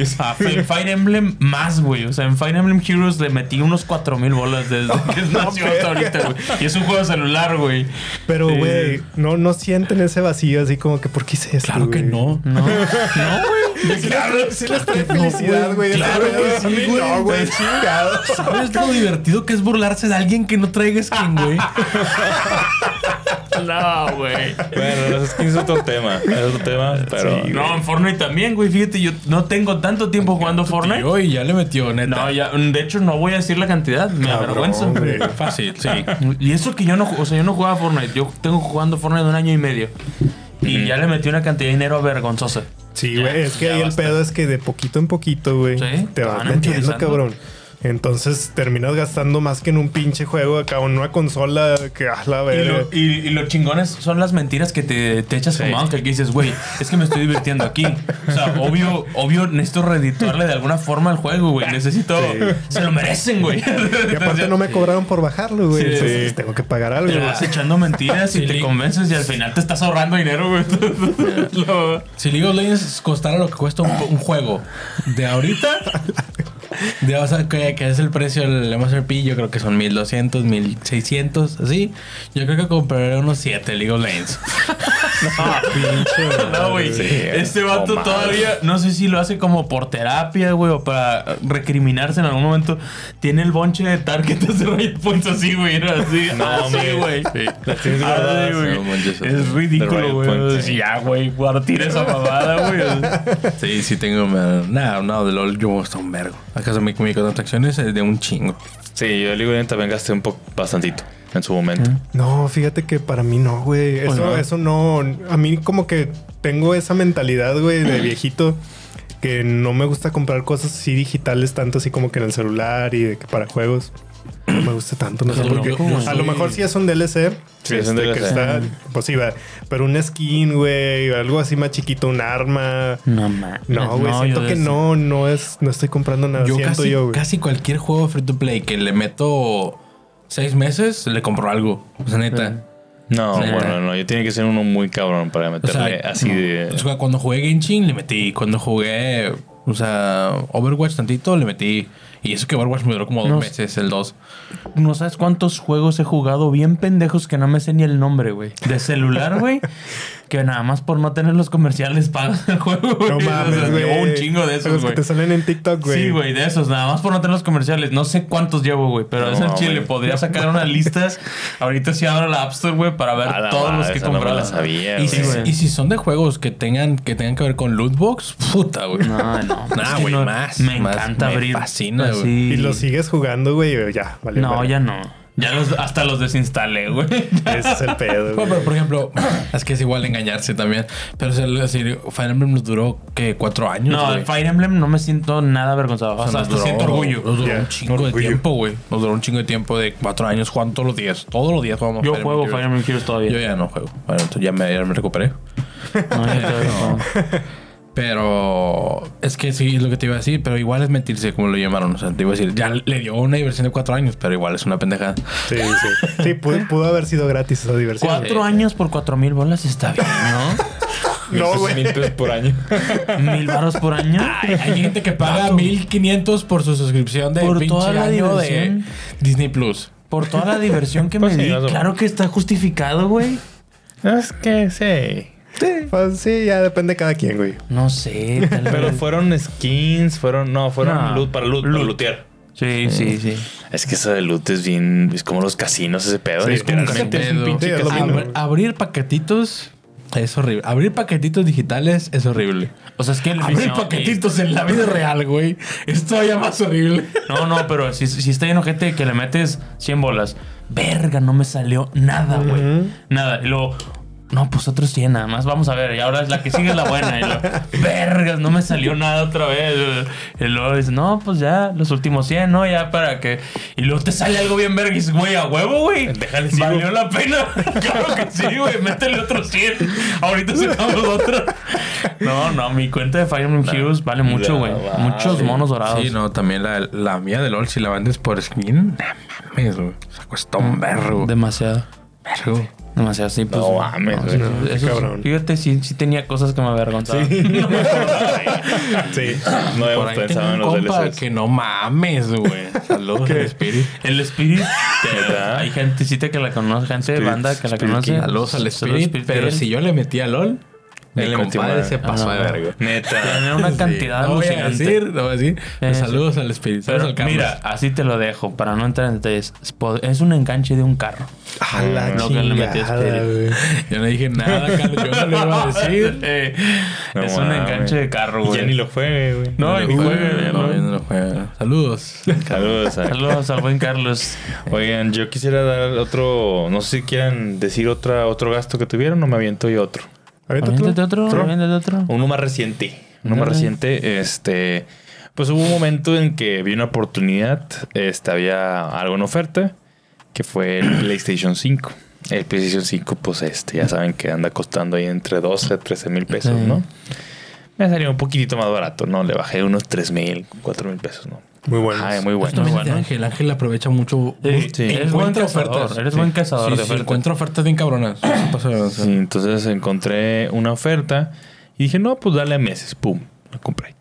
En Fire Emblem más, güey. O sea, en Fire Emblem Heroes le metí unos 4000 bolas desde que nació hasta ahorita, güey. Y es un juego celular, güey. Pero, güey, eh, no, no sienten ese vacío así como que, ¿por qué hice esto? Claro wey? que no. No, no, güey. claro, sí les trae felicidad, güey. Claro, que sí, güey. No, güey, ¿Sabes lo divertido que es burlarse de alguien que no traiga skin, güey? No, güey. Bueno, los skins es otro tema. Es otro tema, pero. Sí. No, en Fortnite también, güey. Fíjate, yo no tengo tanto tiempo jugando Fortnite. Tío, y ya le metió, neta. No, ya, de hecho, no voy a decir la cantidad. Me avergüenza. Fácil, sí. Y eso que yo no, o sea, yo no jugaba Fortnite. Yo tengo jugando Fortnite un año y medio. Y ya le metí una cantidad de dinero vergonzosa. Sí, güey, es que ahí el pedo es que de poquito en poquito, güey, Sí, te te van metiendo, cabrón. Entonces terminas gastando más que en un pinche juego acá, en una consola que a la Y lo, y, y lo chingones son las mentiras que te, te echas como Uncle, que dices, güey, es que me estoy divirtiendo aquí. O sea, obvio, obvio, necesito redituarle de alguna forma al juego, güey. Necesito. Se lo merecen, güey. Y aparte no me cobraron por bajarlo, güey. Sí, Entonces sí. tengo que pagar algo. Te vas echando mentiras y Sí, te convences y al final te estás ahorrando dinero, güey. Si League of Legends costara lo que cuesta un, un juego de ahorita, sea, que, que es el precio del MSRP, yo creo que son 1200, 1600, así. Yo creo que compraré unos 7 League of Legends. No, güey. Sí, este vato o más. todavía, no sé si lo hace como por terapia, güey, o para recriminarse en algún momento. Tiene el bonche de tarjetas de Riot Points así, güey. Así. No, así, hombre. güey. Tienes Ah, güey. no es ridículo, güey. Sí, sí. ya, güey. Guarda, tira esa mamada, güey. Sí, sí tengo... Nada, no, de LOL yo hasta un vergo. Acaso mi microtransacciones es de un chingo. Sí, yo League of Legends también gasté un poco, bastantito en su momento. No, fíjate que para mí no, güey. Eso, no. eso no. A mí como que tengo esa mentalidad, güey, de viejito. Que no me gusta comprar cosas así digitales, tanto así como que en el celular y de que para juegos. No me gusta tanto, no sé por qué. A lo mejor sí es un DLC. Sí, es un este, DLC. Que está, pues sí, va. Pero un skin, güey, algo así más chiquito, un arma. No, man. No, güey, siento yo que no, no es, no estoy comprando nada. Yo siento casi, yo, güey. casi cualquier juego free to play que le meto seis meses, le compro algo. O sea, neta. No, Sí. bueno, no, yo tiene que ser uno muy cabrón para O meterle sea, así no. de. O sea, cuando jugué Genshin le metí. Cuando jugué, o sea, Overwatch tantito le metí. Y eso que Overwatch me duró como dos No. meses, el 2. No sabes cuántos juegos he jugado bien pendejos que no me sé ni el nombre, güey. De celular, güey. que nada más por no tener los comerciales pagas el juego, güey. No O sea, mames, güey. llevo un chingo de Los esos, que güey. te salen en TikTok, güey. Sí, güey, de esos, nada más por no tener los comerciales. No sé cuántos llevo, güey, pero No, es el chile. güey. Podría sacar unas listas. Ahorita sí abro la App Store, güey, para ver todos los que he esa no sabía, Y, si, güey. y si son de juegos que tengan que tengan que ver con lootbox, puta, güey. No, no. Nah, güey, no- más, Me más, encanta me abrir. fascina, güey. Y lo sigues jugando, güey, ya, vale. No, vale. ya no. Ya los, hasta los desinstalé, güey. Ese es el pedo, Bueno, güey. pero por ejemplo, es que es igual engañarse también. Pero o sea, decir, Fire Emblem nos duró que cuatro años. No, el Fire Emblem no me siento nada avergonzado. O O sea, sea, nos hasta duró- siento orgullo. Nos duró un chingo de tiempo, güey. Nos duró un chingo de tiempo de cuatro años jugando todos los días. Todos los días jugamos Yo Fire juego Fire. Emblem Heroes todavía. Yo ya no juego. Bueno, entonces ya me, ya me recuperé. No, yo todavía juego. Pero es que sí, es lo que te iba a decir. Pero igual es mentirse, como lo llamaron. O sea, te iba a decir, ya le dio una diversión de cuatro años, pero igual es una pendejada. Sí, sí. Sí, pudo, pudo haber sido gratis esa diversión. Cuatro años por cuatro mil bolas está bien, No, güey. Mil pesos por año. ¿no? Mil baros por año. Hay gente que paga 1500 por su suscripción de Por pinche toda la año diversión. de Disney Plus. Por toda la diversión que Pues me sí, di. Claro que está justificado, güey. Es que sí. Pues sí, ya depende de cada quien, güey. No sé, tal Pero vez. fueron skins, fueron. No, fueron No. loot para loot, para Loot. lootear. Sí, sí, sí. Es que eso de loot es bien. Es como los casinos, ese pedo. Sí, es como un pinche Sí, abrir paquetitos es horrible. Abrir paquetitos digitales es horrible. O sea, es que el Abrir no, paquetitos en la vida real, güey, es todavía más horrible. No, no, pero si, si está lleno gente que le metes 100 bolas. Verga, no me salió nada, güey. Nada. Y luego, no, pues otros 100 nada más. Vamos a ver. Y ahora es la que sigue es la buena. Y vergas, no me salió nada otra vez. Y luego dices, no, pues ya, los últimos 100, ¿no? Ya para que. Y luego te sale algo bien verga y dices, güey, a huevo, güey. Déjale, sigo. Valió la pena. claro que sí, güey. Métele otros 100. Ahorita sacamos otro. No, no, mi cuenta de Fire Emblem Heroes vale mucho, güey. vale. Muchos monos dorados. Sí, no, también la, la mía de LOL, si la vendes por skin, no mames, güey. O sea, cuesta un vergo. Demasiado. Vergo. Demasiado, sí, pues. No mames, güey. sí, No, eso sí. cabrón. Fíjate, sí, sí tenía cosas que me avergonzaban. Sí. No Por habíamos ahí pensado en los compa DLCs. que no mames, güey. Saludos al Spirit. El Spirit. hay gentecita que la conoce, gente de banda que la conoce. Saludos al Spirit. Pero si yo le metí a LOL, mi metió compadre se pasó Ah, de no. verga. Neta. Tiene una cantidad no voy a decir, no voy a decir. Eh, sí. saludos al Spirit. Saludos Pero al mira, así te lo dejo, para no entrar en detalles. Es un enganche de un carro. A la Lo que le metí. Yo no dije nada, Carlos. Yo no le iba a decir. Eh, No es un enganche de carro, güey. Ya ni lo fue, güey. No, ni juega, no, no. ya no lo juega. Saludos. Saludos. a- Saludos al buen Carlos. Oigan, yo quisiera dar otro. No sé si quieran decir otra, otro gasto que tuvieron o me aviento yo otro. Aviéntate otro, ¿Otro? aviéntate otro. Uno más reciente. Uno más reciente. Este. Pues hubo un momento en que vi una oportunidad. Este, había algo en oferta. Que fue el PlayStation 5. El PlayStation 5, pues este, ya saben que anda costando ahí entre 12 a 13 mil pesos. ¿no? Me salió un poquitito más barato, ¿no? Le bajé unos 3 mil, 4 mil pesos, ¿no? Muy bueno. Ay, muy bueno. También bueno. Ángel. Ángel aprovecha mucho. Sí, Sí. Eres buen Encuentra cazador. ofertas. Eres Sí. buen cazador Sí, de sí, ofertas. encuentra ofertas bien cabronas. Sí, entonces encontré una oferta y dije, no, pues dale a meses. Pum, lo compré.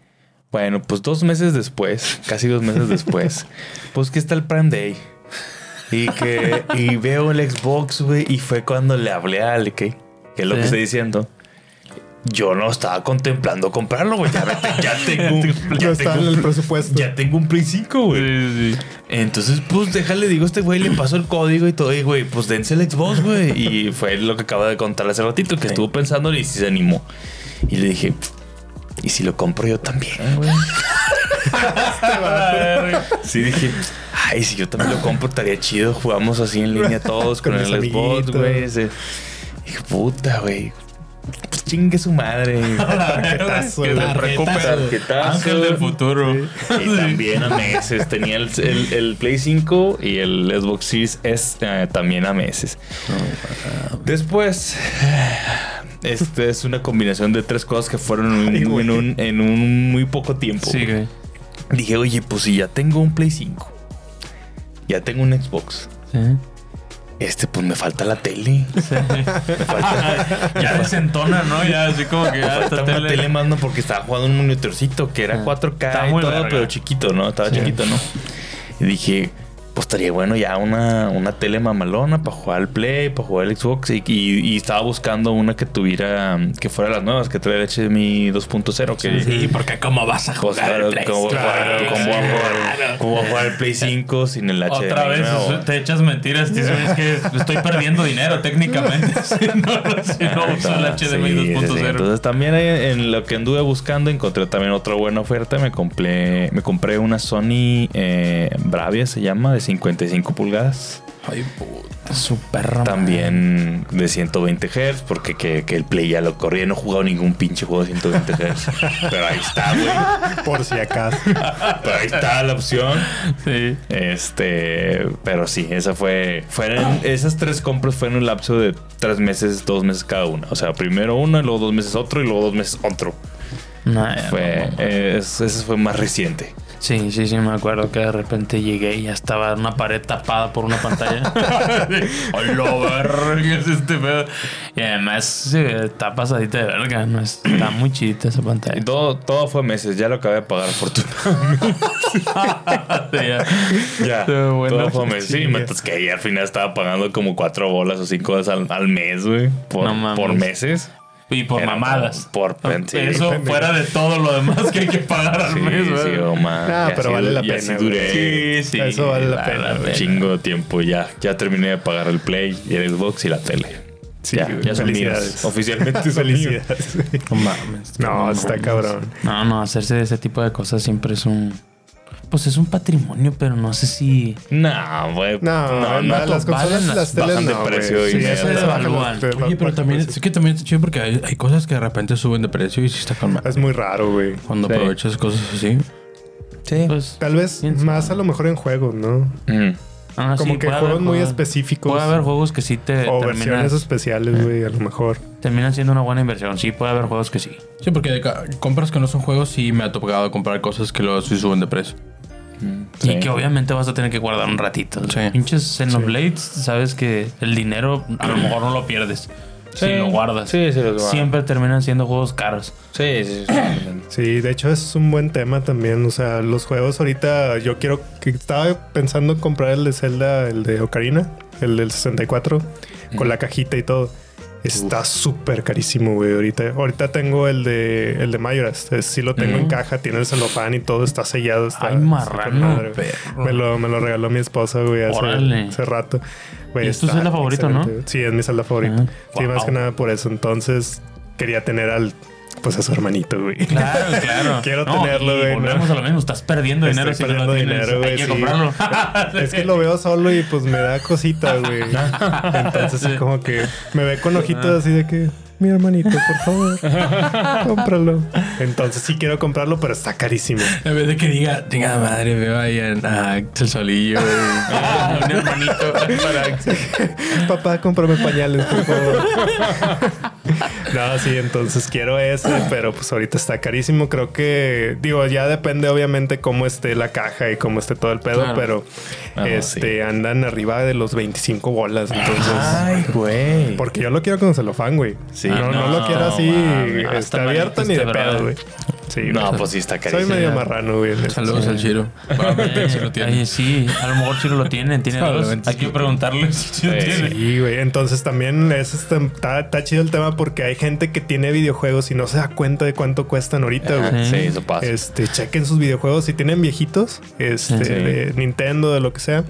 Bueno, pues dos meses después, casi dos meses después, pues que está el Prime Day. Y que y veo el Xbox, güey, y fue cuando le hablé a Ale, que, que es lo Sí. que estoy diciendo. Yo no estaba contemplando comprarlo, güey. Ya, vete, ya tengo, un- ya tengo, en el presupuesto. ya tengo un Play 5, güey. Entonces, pues déjale, digo, a este güey le pasó el código y todo, y güey, pues dense el Xbox, güey. Y fue lo que acaba de contar hace ratito, que estuvo pensando y se animó. Y le dije, ¿y si lo compro yo también, güey? sí, dije, ay, si yo también lo compro, estaría chido. Jugamos así en línea todos con, Con el Xbox, güey. Dije, puta, güey. Pues chingue su madre. Tarjetazo, Que se preocupe, tarjetazo. Ángel del futuro. Y también a meses. Tenía el, el- el Play 5 y el Xbox Series S eh, también a meses. Después, este es una combinación de tres cosas que fueron en, Ay, un, en, un, en un muy poco tiempo. Sí, güey. Dije, oye, pues si ya tengo un Play 5, ya tengo un Xbox, Sí. Este, pues me falta la tele. Me falta, Ya desentona, ¿no? Ya así como que ya falta una tele. tele más, ¿no? Porque estaba jugando un monitorcito que era Ah, 4K está y muy todo, pero chiquito, ¿no? Estaba Sí. chiquito, ¿no? Y dije, pues estaría bueno ya una, una tele mamalona para jugar al Play, para jugar al Xbox. Y, y- y estaba buscando una que tuviera, que fuera las nuevas, que trae el HDMI 2.0. Que, Sí, porque ¿cómo vas a Pues, jugar el Play? ¿cómo, voy a jugar- Claro, cómo voy a jugar- claro. cómo voy a jugar el Play 5 sin el HDMI Otra vez nuevo? te echas mentiras. Dices, es que estoy perdiendo dinero técnicamente. si no, si no uso el Sí, HDMI sí, sí. 2.0. Entonces también en lo que anduve buscando encontré también otra buena oferta. Me compré, me compré una Sony eh, Bravia, se llama, de 55 pulgadas. Ay, puta. Su perra. También de 120 Hz, porque que, que el Play ya lo corría. No he jugado ningún pinche juego de 120 Hz. Pero ahí está, güey. Por si acaso. Pero ahí está la opción. Sí. Este, pero sí, esa fue. Fueron, esas tres compras fueron en un lapso de tres meses, dos meses cada una. O sea, primero una, luego dos meses otro y luego dos meses otro. Fue, no, no. eh, es- ese fue más reciente. Sí, sí, sí, me acuerdo que de repente llegué y ya estaba una pared tapada por una pantalla. ¡Hola, verga! ¿Qué es este pedo? Y además sí, está pasadita de verga, ¿no? Está muy chidita esa Y pantalla. todo, todo fue meses, ya lo acabé de pagar fortuna. Ya. ya, Qué bueno. todo fue meses. Sí, Chinga. mientras que ahí al final estaba pagando como cuatro bolas o cinco al, al mes, güey. Por, No por meses. Y por Era mamadas. Por sí. Eso fuera de todo lo demás que hay que pagar al Sí, mes, sí, oh. Ah, pero así- vale la y así pena, duré Sí, sí. Eso vale la pena, un güey. chingo de tiempo. Ya, ya terminé de pagar el Play y el Xbox y la tele. Sí, ya, ya son Felicidades. míos. Oficialmente. Felicidades. No mames. No, está cabrón. No, no, hacerse de ese tipo de cosas siempre es un. Pues es un patrimonio, pero no sé si. No, güey. No, no, no. las consolas las- las teles bajan de no, precio y Sí, se devalúan. Oye, pero también es que también está chido porque hay, hay cosas que de repente suben de precio y sí está con madre. Es muy raro, güey. Cuando Sí. aprovechas cosas así. Sí. Pues. Tal vez más a lo mejor en juegos, ¿no? Mm. así Como que haber juegos muy específicos. Puede haber juegos que sí te O terminas, versiones especiales, güey, a lo mejor. terminan siendo una buena inversión. Sí, puede haber juegos que sí. Sí, porque de compras que no son juegos sí me ha tocado comprar cosas que luego sí suben de precio. Y que obviamente vas a tener que guardar un ratito. Sí. Pinches Xenoblades, sabes que el dinero a lo mejor no lo pierdes. Si lo guardas. Sí, sí, los guardas. Siempre terminan siendo juegos caros. Sí, sí, sí. Sí, de hecho es un buen tema también. O sea, los juegos ahorita yo quiero que estaba pensando en comprar el de Zelda, el de Ocarina, el del 64, con la cajita y todo. Está súper carísimo, güey. Ahorita, ahorita tengo el de el de Majora's. Es- Sí lo tengo en caja, tiene el celofán y todo, está sellado. Está Ay, marrano, perro. Me lo, me lo regaló mi esposa, güey, hace, hace rato. Güey, ¿Y es tu está Zelda favorito, no? Sí, es mi celda favorita. Ah, Sí, más que nada por eso. Entonces quería tener al, pues a su hermanito, güey. Claro, claro. Quiero No, tenerlo, güey, ¿no? Volvemos a lo mismo. Estás perdiendo Estoy dinero no lo perdiendo tienes. dinero, Hay güey, que sí. comprarlo. Es que lo veo solo y pues me da cosita, güey. Entonces es como que me ve con ojitos así de que, mi hermanito, por favor, cómpralo. Entonces sí quiero comprarlo, pero está carísimo. En vez de que diga, tenga madre, ahí en a Axel Solillo. güey. Ah, un hermanito para Axel. Papá, cómprame pañales, por favor. no, sí, entonces quiero ese, pero pues ahorita está carísimo. Creo que, digo, ya depende obviamente cómo esté la caja y cómo esté todo el pedo, Claro. pero Ah, este andan arriba de los 25 bolas. Entonces, Ay, güey. porque yo lo quiero con celofán, güey. Sí. No, no, No, lo quiero así, está abierto ni de este pedo, güey. Sí, No, güey. pues sí está Soy carísimo. medio marrano, güey. Saludos al Chiro. Probablemente sí lo tiene. Ay, sí, a lo mejor sí lo tienen. Tiene dos. Hay sí que lo preguntarle si sí lo Sí, tiene. Sí, güey. Entonces también es, este, está, está chido el tema porque hay gente que tiene videojuegos y no se da cuenta de cuánto cuestan ahorita, güey. Sí, eso pasa. Este, chequen sus videojuegos. Si tienen viejitos, este, Sí. de Nintendo, de lo que sea.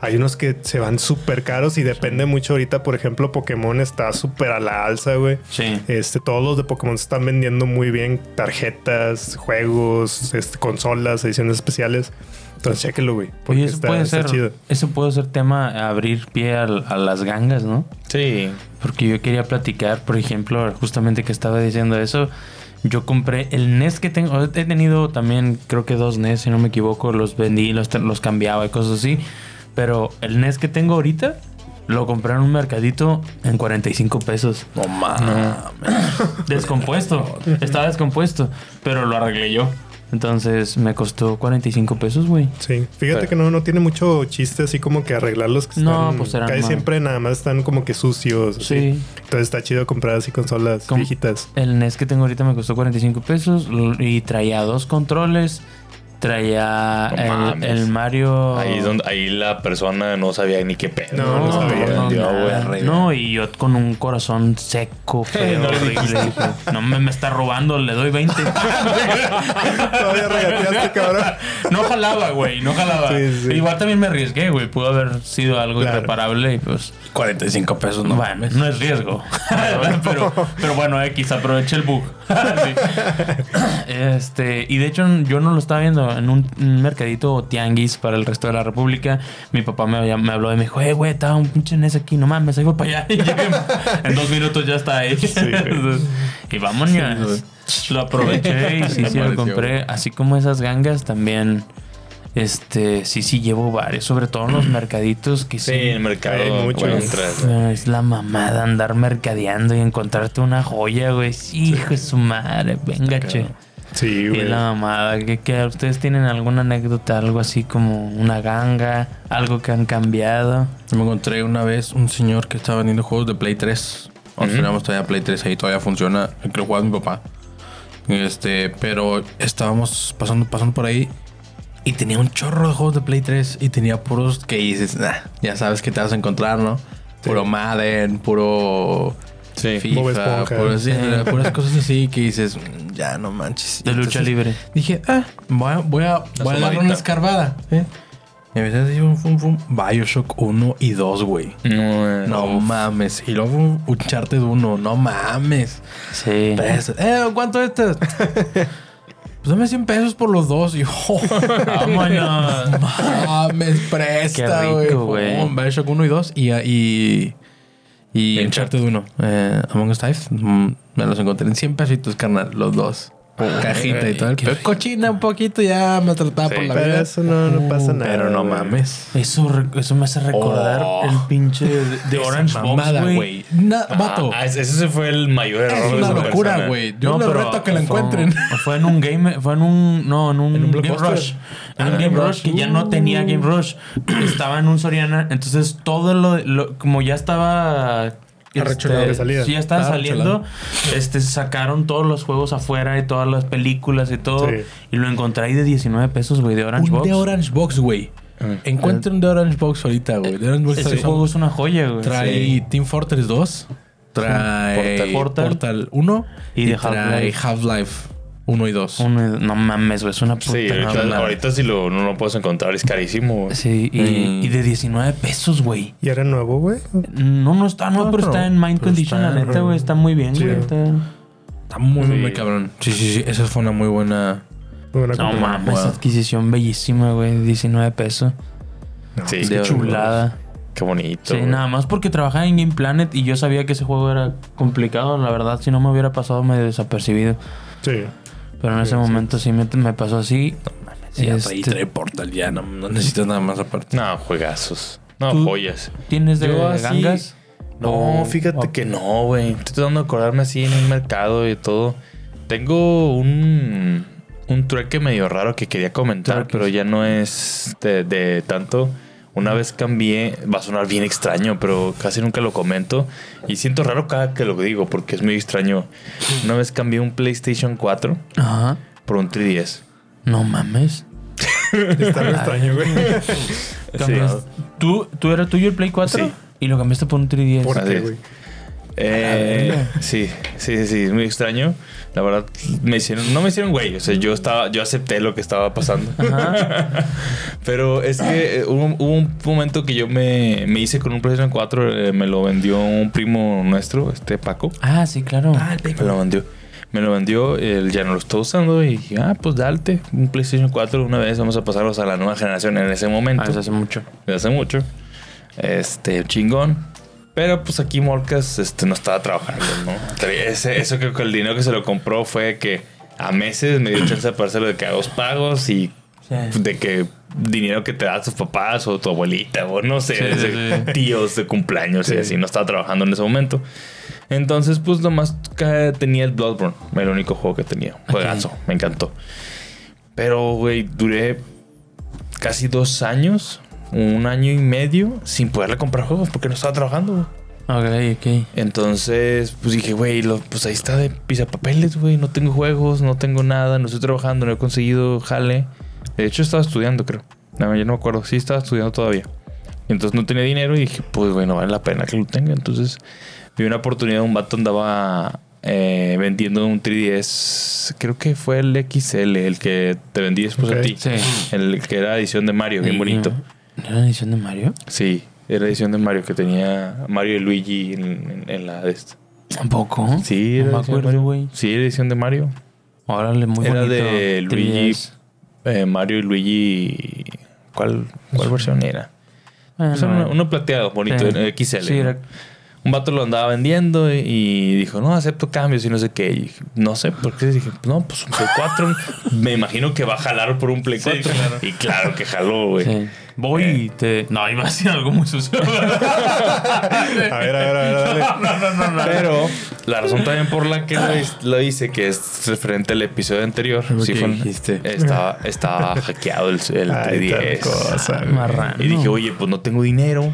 Hay unos que se van súper caros y depende mucho ahorita. Por ejemplo, Pokémon está súper a la alza, güey. Sí. Este, todos los de Pokémon se están vendiendo muy bien. Tarjetas, juegos, este, consolas, ediciones especiales. Entonces, chéquenlo, güey. Porque Oye, eso está, puede está ser. chido. Eso puede ser tema a abrir pie al- a, las gangas, ¿no? Sí. Porque yo quería platicar, por ejemplo, justamente que estaba diciendo eso. Yo compré el NES que tengo. He tenido también, creo que dos NES, si no me equivoco. Los vendí, los, los cambiaba y cosas así. Pero el NES que tengo ahorita lo compré en un mercadito en 45 pesos. No mames. Descompuesto. Estaba descompuesto. Pero lo arreglé yo. Entonces me costó 45 pesos, güey. Sí, fíjate Pero- que no, no tiene mucho chiste así como que arreglarlos que No, están- pues eran casi mal. siempre nada más están como que sucios. así. Sí. Entonces está chido comprar así consolas Com- viejitas. El NES que tengo ahorita me costó 45 pesos y traía dos controles. Traía No el, Mario. Ahí, es donde, ahí la persona no sabía ni qué pedo. No, no sabía. no, y yo con un corazón seco, feo, horrible. Dije, no me, me está robando, le doy 20. Todavía regateaste, cabrón. no jalaba, güey, no jalaba. Sí, sí. Igual también me arriesgué, güey. Pudo haber sido algo Claro. irreparable y pues. 45 pesos, no bueno, no es riesgo. pero, pero bueno, X, aproveché el bug. Sí. Este, y de hecho, yo no lo estaba viendo en un, un mercadito o tianguis para el resto de la República. Mi papá me, me habló y me dijo, eh, güey, estaba un pinche NES aquí, no mames, ahí voy para allá. Y llegué, en dos minutos ya está ahí. y vámonos. lo aproveché y sí, sí lo compré. Así como esas gangas también. Este, sí, sí, llevo varios, sobre todo en los mercaditos que Sí, sí. en el mercado Hay mucho. Es la mamada andar mercadeando y encontrarte una joya, güey. Sí, hijo de su madre. Venga, che. Sí, Y güey. la mamada. ¿Que, que ustedes tienen alguna anécdota, algo así como una ganga, algo que han cambiado? Yo me encontré una vez un señor que estaba vendiendo juegos de Play 3. Nosotros Ujú. teníamos todavía Play 3 ahí, todavía funciona. El que lo jugaba mi papá. Este, pero estábamos pasando, pasando por ahí y tenía un chorro de juegos de Play 3 y tenía puros que dices, "Nah, ya sabes que te vas a encontrar, ¿no? Puro Madden, puro Sí. Bob FIFA, Esponja. puro- sí, puras cosas así que dices, "Mm, ya no manches. De lucha Entonces, libre. Dije, ah, voy a, voy a, voy a darle una escarbada. ¿eh? Y empecé a decir, fum, fum, fum, Bioshock 1 y 2, güey. No, eh, No mames. Y luego un Uncharted 1. No mames. Sí. Pesos. Eh, ¿cuánto es este? pues dame 100 pesos por los dos. Y yo, Vámonos. mames, presta, Qué güey. rico, güey. Pum, Bioshock 1 y 2 y, y, y Uncharted 1. Eh, Among Us Thieves. mm, Me los encontré en 100 pesitos, carnal, los dos. Cajita y todo. el pedo. cochina un poquito ya me trataba Sí. por la Pero vida. eso no, no pasa nada. Pero no mames. Eso, eso me hace recordar Oh. el pinche de, de Orange mamada, Box, güey. Vato. Ah, ese ese fue el mayor error Es una locura, güey. Yo No, le reto a que la encuentren. Fue en un game, fue en un, no, en un, ¿En un Game? Rush. En Ah, un Game Game Rush que ya no tenía Game Rush. Estaba en un Soriana, entonces todo lo, lo- como ya estaba este, salida. sí, ya estaba Ah, saliendo. Este sacaron todos los juegos afuera y todas las películas y todo. Sí. Y lo encontré ahí de 19 pesos, güey, de Orange Un Box. de Orange Box, güey. Encuentra un de Orange Box ahorita, güey. De Orange Box Ese juego es una joya, güey. trae Sí. Team Fortress 2. Trae Portal. Portal, Portal. 1. Y Y, de trae Half-Life. Half-Life 1 y 2. Uno- no mames, güey, es una puta Sí, ahorita, chulada. ahorita si lo, no lo puedes encontrar es carísimo. güey. Sí, y, Mm. y de 19 pesos, güey. ¿Y era nuevo, güey? No, no está, no, No, pero pero- está en Mind Condition, la neta, güey. Está muy bien, Sí. güey. está- Está muy, muy, Sí. muy cabrón. Sí, sí, sí. Esa fue una muy buena. Muy buena No mames, Wow. adquisición bellísima, güey. 19 pesos. Sí, de qué chulada. Qué bonito. Sí, güey. nada más porque trabajaba en Game Planet y yo sabía que ese juego era complicado. La verdad, si no me hubiera pasado medio desapercibido. Sí. Pero en ese momento sí me, me pasó así. Ya Este- trae, trae Portal. Ya no, no necesitas nada más aparte. No, juegazos. No, Tú- joyas. ¿Tienes de Yo así- gangas? No, O- fíjate o- que no, güey. Estoy tratando de acordarme así en el mercado y todo. Tengo un, un trueque medio raro que quería comentar, Trueques. pero ya no es de, de tanto. Una vez cambié, va a sonar bien extraño, pero casi nunca lo comento. Y siento raro cada que lo digo porque es muy extraño. Una vez cambié un PlayStation 4 Ajá. por un 3DS. No mames. Está muy extraño, güey. Cambias- ¿Tú, ¿Tú era tuyo el Play 4? Sí. Y lo cambiaste por un 3DS. ¿Por qué, güey? Eh, sí, sí, sí, sí, es muy extraño. La verdad, me hicieron, no me hicieron güey. O sea, yo estaba, yo acepté lo que estaba pasando. Pero es que eh, hubo, hubo un momento que yo me, me hice con un PlayStation 4, eh, me lo vendió un primo nuestro, este Paco. Ah, sí, claro. Me lo vendió. Me lo vendió, él ya no lo está usando y dije, ah, pues darte un PlayStation 4 una vez, vamos a pasarlos a la nueva generación en ese momento Ah, hace mucho. desde hace mucho. Este, chingón. Pero pues aquí Morcas este, no estaba trabajando, ¿no? Ese- eso creo que el dinero que se lo compró fue que a meses me dio chance para hacerlo de que hago pagos y Sí. de que dinero que te da tus papás o tu abuelita o no sé, Sí, sí, de sí. tíos de cumpleaños y Sí. así. No estaba trabajando en ese momento. Entonces, pues nomás tenía el Bloodborne. El único juego que tenía. Juegazo. Me encantó. Pero, güey, duré casi dos años, un año y medio, sin poderle comprar juegos porque no estaba trabajando, güey. Ok, ok. Entonces, pues dije, güey, lo- pues ahí está de pisapapeles, güey. No tengo juegos, no tengo nada, no estoy trabajando, no he conseguido jale. De hecho, estaba estudiando, creo. No, yo no me acuerdo. Sí, estaba estudiando todavía. Entonces no tenía dinero y dije, pues, güey, no vale la pena que lo tenga. Entonces, vi una oportunidad. Un vato andaba eh, vendiendo un 3DS. Creo que fue el XL, el que te vendí después a ti. Sí. El que era edición de Mario, bien Y- bonito. ¿Era la edición de Mario? Sí, era edición de Mario que tenía Mario y Luigi en, en- en la de esta. ¿Tampoco? Sí, no era me acuerdo, güey. Sí, era edición de Mario. Órale, muy Era bonito. de Luigi. 3DS. eh, Mario y Luigi. ¿Cuál, cuál versión era? Era uno, uno plateado, bonito, sí. en XL. Sí, era- Un vato lo andaba vendiendo y, y dijo, no, acepto cambios y no sé qué. Y dije, no sé por qué. Dije, no, pues un Play 4. Me imagino que va a jalar por un Play 4. Y claro que jaló, güey. sí. Voy Eh. y te. No, iba a decir algo muy sucio. A ver, a ver, a ver, dale. no, no, no. Pero la razón también por la que lo, hice, que es referente al episodio anterior, sí ¿Qué fue- dijiste? estaba, estaba hackeado el, el Ay, tal 3DS. cosa, güey. Marrano. Y dije, oye, pues no tengo dinero.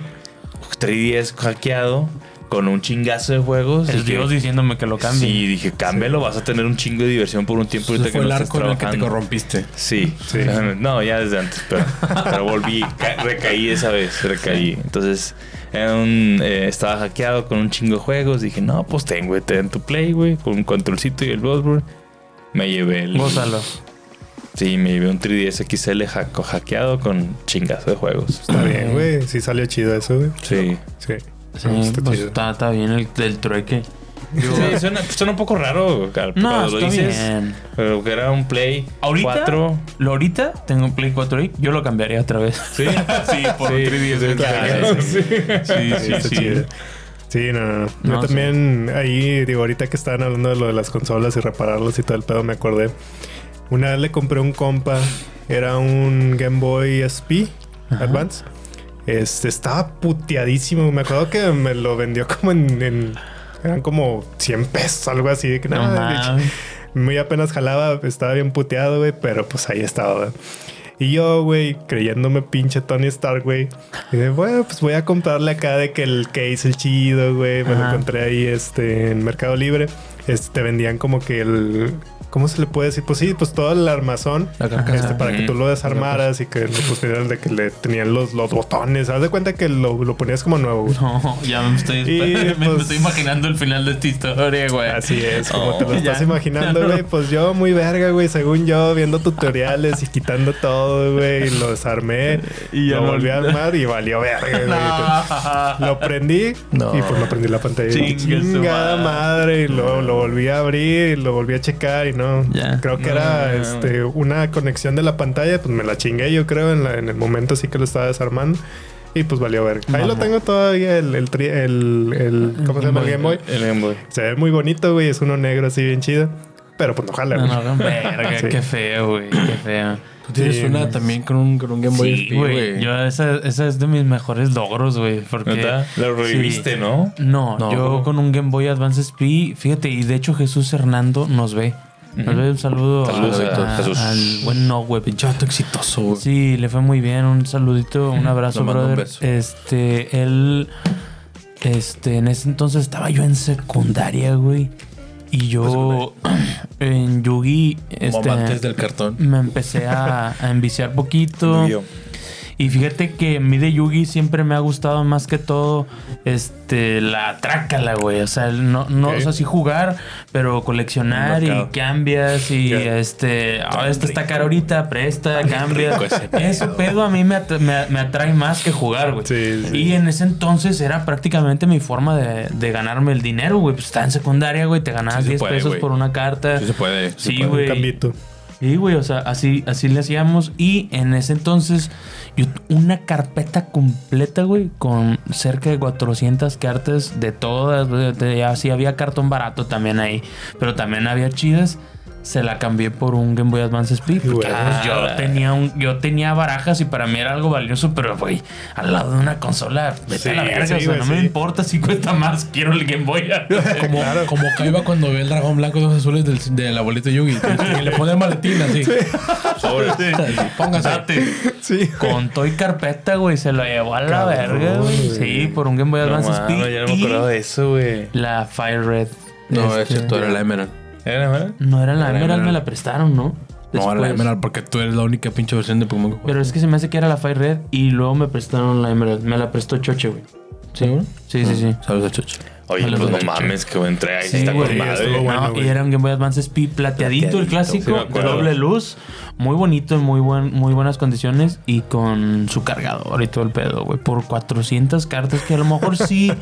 3DS hackeado con un chingazo de juegos. Es Dije, Dios diciéndome que lo cambie. Sí, dije, cámbialo, vas a tener un chingo de diversión por un tiempo ahorita Ese que fue no el arco en el que te corrompiste. Sí. Sí. No, ya desde antes, pero, pero volví, ca- recaí esa vez, recaí. Entonces, era un, eh, estaba hackeado con un chingo de juegos. Dije, no, pues ten, güey, ten tu play, güey, con un controlcito y el Bloodborne. Me llevé el. Gózalo. Sí, me llevé un 3DS XL hackeado con chingazo de juegos. Está bien, güey. Sí salió chido eso, güey. Sí. Sí. Sí, Está pues está, está bien el, el trueque. Sí, suena, suena un poco raro Cal, No, lo dices. bien. Pero que era un Play Ahorita, 4. lo ahorita tengo un Play 4 ahí, yo lo cambiaría otra vez. Sí, sí, por un 3DS. claro, Sí, sí, sí. chido. Sí, no, no, no. Yo No, también ahí, digo, ahorita que estaban hablando de lo de las consolas y repararlos y todo el pedo, me acordé. Una vez le compré un compa, era un Game Boy SP Ajá. Advance. Este estaba puteadísimo. Me acuerdo que me lo vendió como en, en- eran como 100 pesos, algo así. De que No nada, mames. muy apenas jalaba, estaba bien puteado, güey, pero pues ahí estaba. Y yo, güey, creyéndome pinche Tony Stark, güey. Dije, bueno, pues voy a comprarle acá de que el case, el chido, güey. Me lo encontré ahí este, en Mercado Libre. Este, te vendían como que el. ¿Cómo se le puede decir? Pues sí, pues todo el armazón. Este, para que tú lo desarmaras y que le pusieras de que le tenían los, los botones. Haz de cuenta que lo, lo ponías como nuevo, güey. No, ya me estoy, Y, me- me pues- estoy imaginando el final de esta historia, güey. Así es, como te lo Oh, estás ya, imaginando, ya no. güey. Pues yo muy verga, güey, según yo, viendo tutoriales y quitando todo, güey. y Lo desarmé Y ya lo no- volví a armar y valió verga, güey. No. Lo prendí y pues no prendí la pantalla. Chingada madre. Y luego lo volví a abrir y lo volví a checar y no. Ya. Creo que era No. este, una conexión de la pantalla. Pues me la chingué, yo creo, en, la- en el momento sí que lo estaba desarmando. Y pues valió verga. Ahí lo tengo todavía, el, el, tri- el, el- ¿cómo se llama? El Game Boy. El Game Boy. Se ve muy bonito, güey. Es uno negro así bien chido. Pero pues no jala, No, güey. no, verga, Sí. qué feo, güey. Qué feo. Tú tienes Sí, una no. también con un, con un Game Boy Sí, SP, güey. Yo, esa, esa es de mis mejores logros, güey. Porque. Lo reviviste, Sí. ¿no? No, No, yo con un Game Boy Advance SP, fíjate, y de hecho Jesús Hernando nos ve. Nos Ujú. ve un saludo Saludos a- a Jesús. al buen no, güey. Pinche vato exitoso, güey. Sí, le fue muy bien. Un saludito, un abrazo, Le mando un brother. beso. Este, él. Este, en ese entonces estaba yo en secundaria, güey. Y yo en Yugi. Este, Mamantes del cartón. me empecé a, a enviciar poquito. Y fíjate que a mí de Yugi siempre me ha gustado más que todo este la trácala, güey. O sea, no, no, Ok. o sea, sí jugar, pero coleccionar y cambias y este, ah, esta está cara ahorita, presta, cambia. ese pedo a mí me, at- me- me atrae más que jugar, güey. Sí, sí. Y en ese entonces era prácticamente mi forma de, de ganarme el dinero, güey. Pues estaba en secundaria, güey, te ganabas Sí se 10 puede, pesos por una carta. Sí se puede. sí güey. Sí, güey, o sea, así, así le hacíamos. Y en ese entonces, una carpeta completa, güey, con cerca de 400 cartas de todas. Así había cartón barato también ahí, pero también había chidas. Se la cambié por un Game Boy Advance SP. Porque pues, yo, tenía un, yo tenía barajas y para mí era algo valioso, pero güey, al lado de una consola, vete Sí, a la verga. sí, o sea, güey, no me importa si cuesta más, quiero el Game Boy. Como, Claro. como Kaiba cuando ve el dragón blanco de ojos azules del, del abuelito Yugi. Que le pone el maletín así. Sobre. Póngase. Date. Sí. Con toy carpeta, güey, se lo llevó a la Cabrón, verga, güey. güey. Sí, por un Game Boy No Advance mames, SP. ya no me y acordaba de eso, güey. La Fire Red. No, Este, excepto era la Emerald. ¿Era verdad? No era la Era Emerald, Emerald. me la prestaron, ¿no? No, era la Después. Emerald porque tú eres la única pinche versión de Pokémon que. Pero es que se me hace que era la Fire Red y luego me prestaron la Emerald. Me la prestó Choche, güey. Sí, sí, sí. sí. Saludos a Chocho. Oye, pues no mames, que buen trae. Sí, está güey, con madre. bueno, No, y era un Game Boy Advance SP plateadito, el clásico, sí de doble luz, muy bonito, en muy buen, muy buenas condiciones y con su cargador y todo el pedo, güey, por 400 cartas que a lo mejor sí,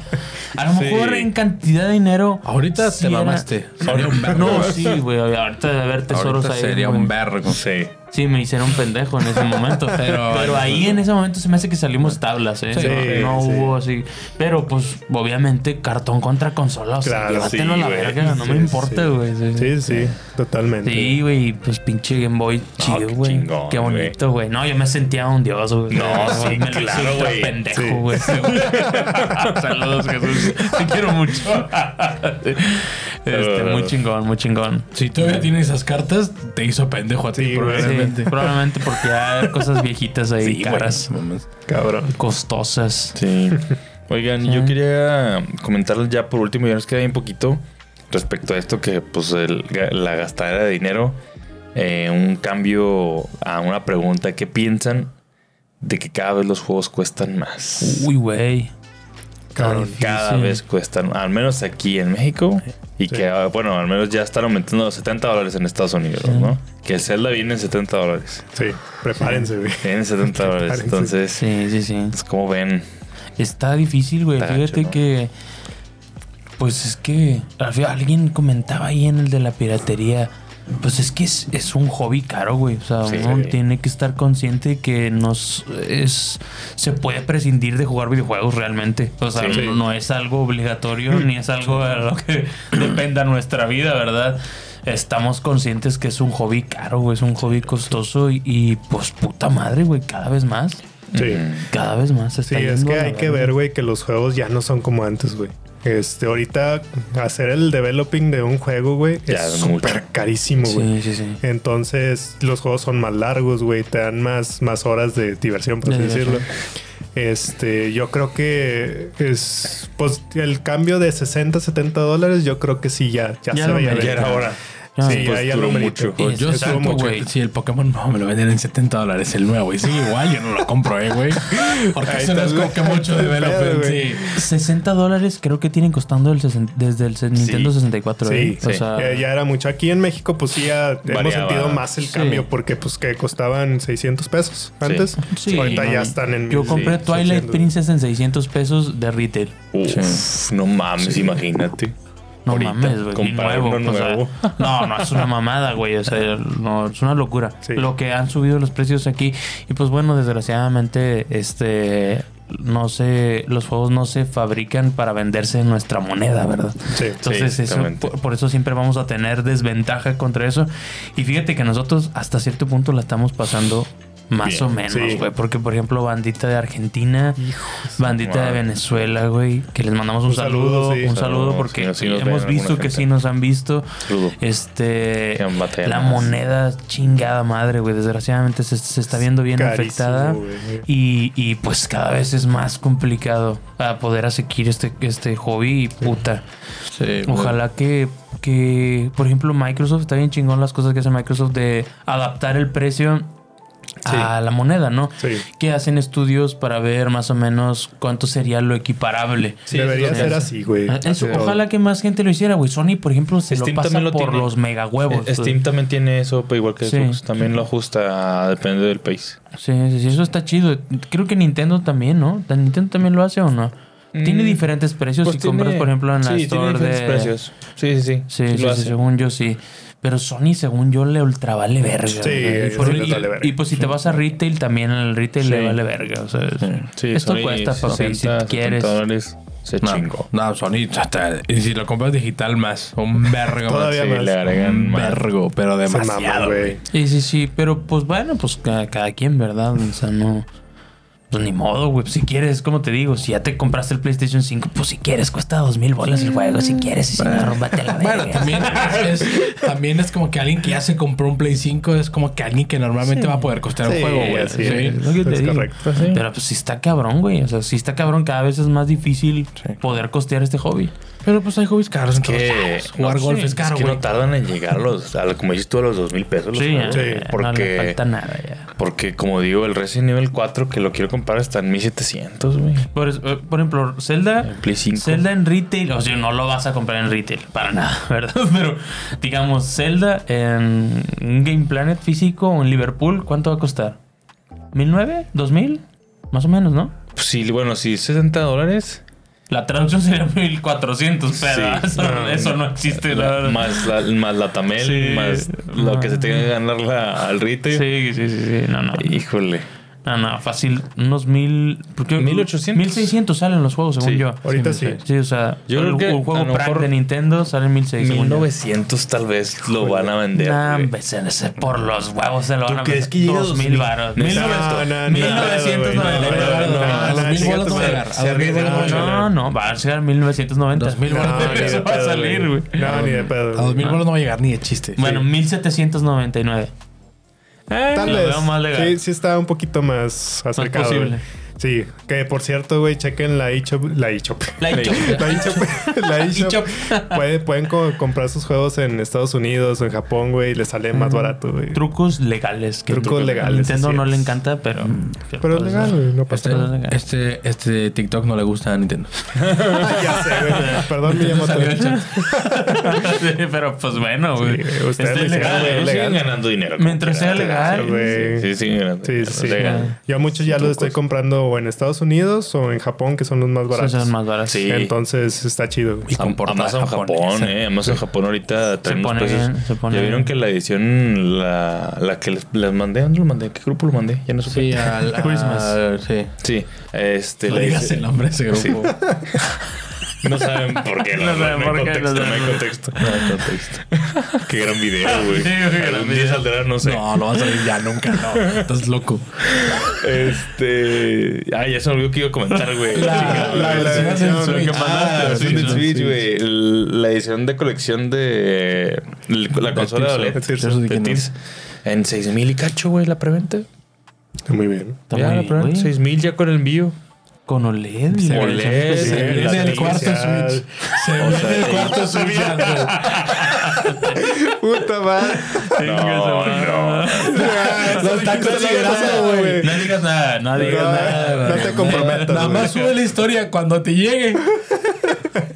a lo Sí. mejor en cantidad de dinero. Ahorita sí te era- mamaste. Sería un vergo. No, sí, güey, ahorita de haber tesoros Ahorita ahí. sería güey. un vergo. Sí. Sí, me hicieron pendejo en ese momento. Pero- pero, ahí en ese momento se me hace que salimos tablas, ¿eh? Sí, no no sí. hubo así. Pero pues, obviamente, cartón contra consola. O sea, Claro, sí, a la güey. verga, no me importa, güey. Sí, Sí, totalmente. Sí, güey, pues pinche Game Boy chido, qué güey. chingón, Qué bonito, güey. No, yo me sentía un dios, güey. No, sí, me claro, güey. pendejo, Sí. güey. Sí, güey. Saludos, Jesús. Te quiero mucho. este, muy chingón, muy chingón. Si todavía tienes esas cartas, te hizo pendejo a ti, Sí, güey. Sí, probablemente. probablemente porque hay cosas viejitas ahí, Sí, caras. Cabrón. costosas. Sí. Oigan, Sí. yo quería comentarles ya por último, ya nos queda bien poquito, respecto a esto que pues el- la gastadera de dinero, eh, un cambio a una pregunta, ¿qué piensan de que cada vez los juegos cuestan más? Uy, güey. Cabrón. Cada vez cuestan, al menos aquí en México, y Sí. que, bueno, al menos ya están aumentando los 70 dólares en Estados Unidos, Sí. ¿no? Que el Zelda viene en 70 dólares. Sí, prepárense, güey. Viene en 70 dólares. Entonces, Sí, sí, sí. pues, como ven, Está difícil, güey. Fíjate gacho, ¿no? que. Pues es que. Alguien comentaba ahí en el de la piratería. Pues es que es, es un hobby caro, güey. O sea, Sí. uno tiene que estar consciente que nos es se puede prescindir de jugar videojuegos realmente. O sea, Sí. no, no es algo obligatorio ni es algo a lo que dependa nuestra vida, ¿verdad? Estamos conscientes que es un hobby caro, güey. Es un hobby costoso y, y, pues puta madre, güey. Cada vez más. Sí. Cada vez más se Sí, es que hay que ver, güey, que los juegos ya no son como antes, güey. Este, ahorita hacer el developing de un juego, güey, Ya es súper carísimo, güey. Sí, sí, sí. Entonces, los juegos son más largos, güey, te dan más, más horas de diversión, por así decirlo. Este, yo creo que es, pues, el cambio de 60 a 70 dólares, yo creo que sí, ya, ya, Ya se veía venir. Ya era hora. Sí, pues, ya, duró lo mucho. Y yo güey, si el Pokémon no me lo venden en 70 dólares el nuevo y sigue igual, yo no lo compro, eh, güey. Porque Ahí eso no es como que mucho development, güey. sí. 60 dólares creo que tienen costando el desde el Nintendo 64. Sí, ¿eh? O sí. sea, Eh, ya era mucho. Aquí en México, pues sí, ya hemos sentido más el Sí. cambio porque, pues, que costaban 600 pesos antes. Sí, Ahorita no, ya están en. Yo compré sí, Twilight 600. Princess en 600 pesos de retail. Uf, no mames, imagínate. No Ahorita, mames, güey. comprar nuevo, uno o sea, nuevo. no, no, es una mamada, güey. O sea, no, es una locura. Sí. Lo que han subido los precios aquí. Y pues bueno, desgraciadamente, este. No sé, los juegos no se fabrican para venderse en nuestra moneda, ¿verdad? Sí. Entonces, Sí, eso, por eso siempre vamos a tener desventaja contra eso. Y fíjate que nosotros hasta cierto punto la estamos pasando más Bien, o menos, sí. güey. Porque, por ejemplo, bandita de Argentina, bandita de. Venezuela, güey, que les mandamos un, Un saludo, saludo, sí. un saludo porque sí, hemos visto que gente. sí nos han visto. Saludo. Este, la moneda chingada madre, güey. Desgraciadamente se, se está viendo bien Carísimo, afectada. Y, y, pues cada vez es más complicado a poder aseguir este, este hobby y puta. Sí, Ojalá que, que, por ejemplo, Microsoft está bien chingón las cosas que hace Microsoft de adaptar el precio a la moneda, ¿no? Sí. Que hacen estudios para ver más o menos cuánto sería lo equiparable. Sí, Debería ser así, güey. Ah, eso, ojalá que más gente lo hiciera, güey. Sony, por ejemplo, se Steam lo pasa también lo por tiene. los mega huevos. Eh, Steam también tiene eso, pero igual que Sí. Xbox. También lo ajusta, depende del país. Sí, sí, sí, eso está chido. Creo que Nintendo también, ¿no? ¿Nintendo también lo hace o no? Tiene Mm, diferentes precios Pues si compras, por ejemplo, en la sí, store tiene diferentes de... precios. Sí, sí, sí. Sí, sí, según yo sí. Pero Sony, según yo, le ultra vale verga. Sí, y, por- y- vale verga. y pues si te vas a retail, también el retail Sí. le vale verga. O sea, Sí, esto Sony cuesta, papi, 60, si quieres. 70 dólares. Se No, chingó. no, Sony, hasta, y si lo compras digital más, un vergo Todavía más. Sí, más. le agregan Un más. vergo, pero demasiado, güey. güey. Sí, sí, sí. Pero pues bueno, pues cada, cada quien, ¿verdad? O sea, no... Pues ni modo, güey. Si quieres, como te digo, si ya te compraste el PlayStation 5, pues si quieres, cuesta dos mil bolas el juego. Si quieres, y si no, rómbate la verga. Bueno, también es, también es como que alguien que ya se compró un Play 5 es como que alguien que normalmente Sí. va a poder costear Sí, un juego, güey. Sí. es. Es lo que te Es digo. correcto. Pero pues sí está cabrón, güey. O sea, sí está cabrón. Cada vez es más difícil Sí. poder costear este hobby. Pero pues hay hobbies caros en todos Que lados. Jugar no, golf sí, es caro, que güey. no tardan en llegar a los, a, como dices tú, a los dos mil pesos. Sí, sí, ya, no le porque- falta nada ya. Porque, como digo, el Resident Evil 4 que lo quiero comprar está en 1700, güey. Por, eh, por ejemplo, Zelda. En Play 5. Zelda en retail, o sea, no lo vas a comprar en retail, para nada, ¿verdad? Pero digamos, Zelda en un Game Planet físico o en Liverpool, ¿cuánto va a costar? ¿1009? ¿2000? Más o menos, ¿no? Sí, bueno, sí, 60 dólares. La traducción sería 1400, pero Sí. eso, No, eso no existe, la verdad. Más la, más la Tamel, Sí. más lo que se tenga que ganar la, al retail. Sí, sí, sí, sí. No, no. Híjole. No, no, fácil. Unos mil. Porque 1800. 1600 salen los juegos, según Sí. yo. Ahorita sí. Sí, o sea, Yo el, creo que el juego Prime de Nintendo sale en 1600. según yo. 1900 tal vez lo van a vender. Nah, por los huevos se lo ¿Tú van a crees vender. que llega a 2000 2000? varos. No, 1900. no, no, 1999. no, no, no, A los no, mil chinga bolas tu no va a madre. llegar. A Se los mil bolas no va a arriesgan, llegar. No, no, va a llegar 1990. 2000 No, bolas ni de Eso va a salir, güey. No, ni de pedo. A dos mil güey. bolas no va a llegar ni de chiste. Bueno, 1799. Eh, Tal vez. más legal. Sí, sí está un poquito más acercado. posible. Sí, que por cierto, güey, chequen la eShop. La eShop. La eShop. La eShop. la eShop. Pueden co- comprar sus juegos en Estados Unidos o en Japón, güey, y les sale más barato, güey. Trucos legales. Que Trucos legales, Nintendo no le encanta, pero. Pero es legal, güey, no pasa Este, nada. este, este TikTok no le gusta a Nintendo. ya sé, güey. Perdón, chat. Sí, pero pues bueno, güey. Sí, ustedes ¿eh? legal. Siguen ganando dinero. Mientras sea legal. Sí, sí, siguen ganando Sí, sí, sí. legal. Yo a muchos ya los estoy comprando o en Estados Unidos o en Japón, que son los más baratos. Son más baratos. Sí. Entonces está chido. güey. Y portada Amazon Japón, japonesa. eh. Amazon Japón ahorita trae unos pone precios. bien, se pone ya vieron bien. que la edición, la, la que les, les mandé, ¿dónde lo mandé? ¿A ¿Qué grupo lo mandé? Ya no supe. Sí, al, Christmas. sí. Sí, este. No la digas el nombre de ese grupo. No saben por qué. No saben por qué, contexto, no no hay contexto. No hay contexto. qué gran video, güey. Algún día video. saldrá, no sé. No, lo vas a ver ya nunca, no. Estás loco. Este. Ay, ya se me olvidó que iba a comentar, güey. La- la versión que Ah, mandaste, la del no, Switch, güey. La edición de colección de la consola de Tears. En 6000 y cacho, güey, la preventa. Está muy bien. Está ya, muy la bien, preventa. güey. 6000 ya con el envío. Con OLED. Se OLED. Se viene el cuarto. Switch. Se viene el cuarto Switch. Puta madre. No, no. Lo está considerando, güey. No digas nada, no digas No, nada. no te comprometas. Nada más sube la historia cuando te llegue.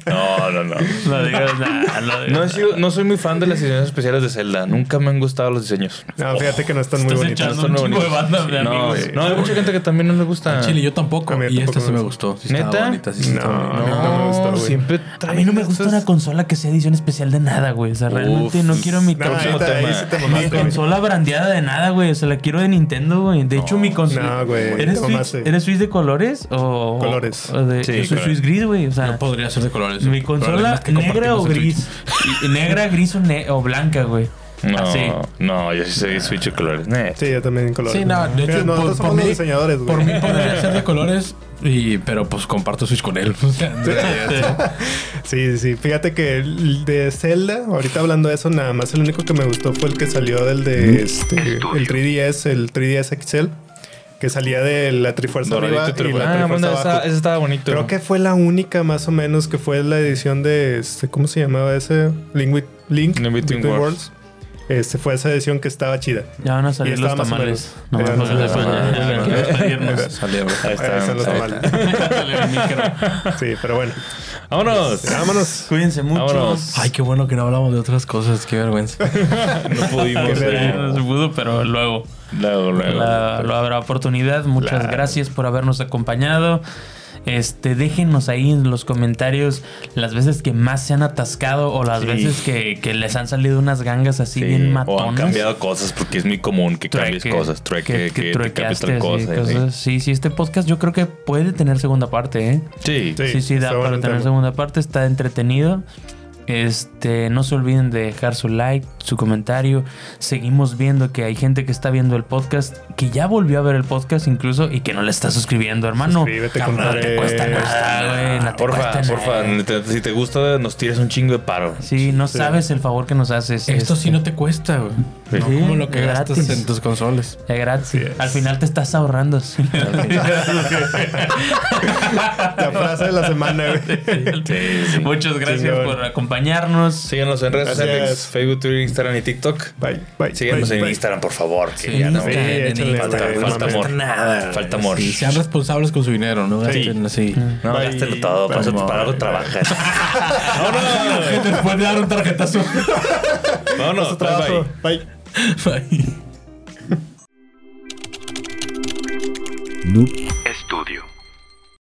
No, no, no. No digas nada. No, digas No, he nada. sido- no soy muy fan de las ediciones especiales de Zelda. Nunca me han gustado los diseños. No, fíjate que no están muy Estás bonitos. echando Están un muy chingo de bonitos. bandas de No, amigos. no, hay mucha gente que también no le gusta. Chile, yo tampoco. A mí Y esta sí me gustó. Sí ¿Neta? bonita, sí estaba No, no me gusta, güey. siempre A mí no me gusta una consola que sea edición especial de nada, güey. O sea, realmente no quiero mi, No, consola- ahí te- ahí sí te mi mamaste, güey. consola brandeada de nada, güey. O sea, la quiero de Nintendo, güey. De hecho, mi consola. No, güey, ¿Eres Switch, mamaste. ¿Eres Switch de colores o. Colores. Sí, yo soy. Switch gris, güey. O sea, No podría ser de colores. mi consola negra o gris. Y- negra, gris o, ne- o blanca, güey. No, Así. no, yo sí soy Switch de colores. Nah. Sí, yo también en colores. Sí, no, de hecho, nosotros por- mí- diseñadores, güey. Por mí podría ser de colores, y, pero pues comparto Switch con él. Sí, sí, sí. Fíjate que el de Zelda, ahorita hablando de eso, nada más el único que me gustó fue el que salió del de este, el 3DS, el 3DS XL, que salía de la Trifuerza arriba y la Ah, Trifuerza bueno, abajo. esa, esa estaba bonito. Creo que fue la única más o menos que fue la edición de este, ¿cómo se llamaba ese? Link, with, Link Link Between Between Worlds. Worlds. Este fue esa edición que estaba chida. Ya van a salir los tamales. No, no, no no, los tamales. Micro. Sí, pero bueno. Vámonos. Vámonos. Cuídense mucho. Vámonos. Ay, qué bueno que no hablamos de otras cosas. Qué vergüenza. No pudimos. Eh, No se pudo, pero luego. Luego, luego. La- lo habrá oportunidad. Muchas Claro. gracias por habernos acompañado. Este, déjenos ahí en los comentarios las veces que más se han atascado o las Sí. veces que, que les han salido unas gangas así Sí, bien o matonas. han cambiado cosas porque es muy común que cambies cosas. Trueque, que, que, te tal cosa. sí. cosas. Sí, sí, este podcast yo creo que puede tener segunda parte, ¿eh? Sí. Sí. Sí, sí, da para tener tema. segunda parte, está entretenido. Este, no se olviden de dejar su like, su comentario. Seguimos viendo que hay gente que está viendo el podcast, que ya volvió a ver el podcast incluso y que no le está suscribiendo, hermano. Suscríbete, Carnal, compadre. No te cuesta nada, güey. No te Porfa, cuesta porfa, si te gusta, nos tiras un chingo de paro. Sí, no sabes el favor que nos haces. Esto sí este. no te cuesta, güey. Sí. No como lo que Es gastas gratis. en tus consoles. Es gratis. Es. Al final te estás ahorrando. sí. La frase de la semana, güey. Sí, sí. Muchas gracias Chingón. por acompañarnos. Síganos en redes sociales: Facebook, Twitter, Instagram y TikTok. Bye, bye. Síganos bye, en bye. Instagram, por favor. Que Sí, ya no. Falta- amor. nada. Falta amor. Sí, sean responsables con su dinero, ¿no? Sí. Gasten así. No, Bye. gástelo todo. Para, Bye. eso- para algo trabajas. Después de dar un tarjetazo. Vámonos. Bye, trabajo. bye. Bye. Bye. Noob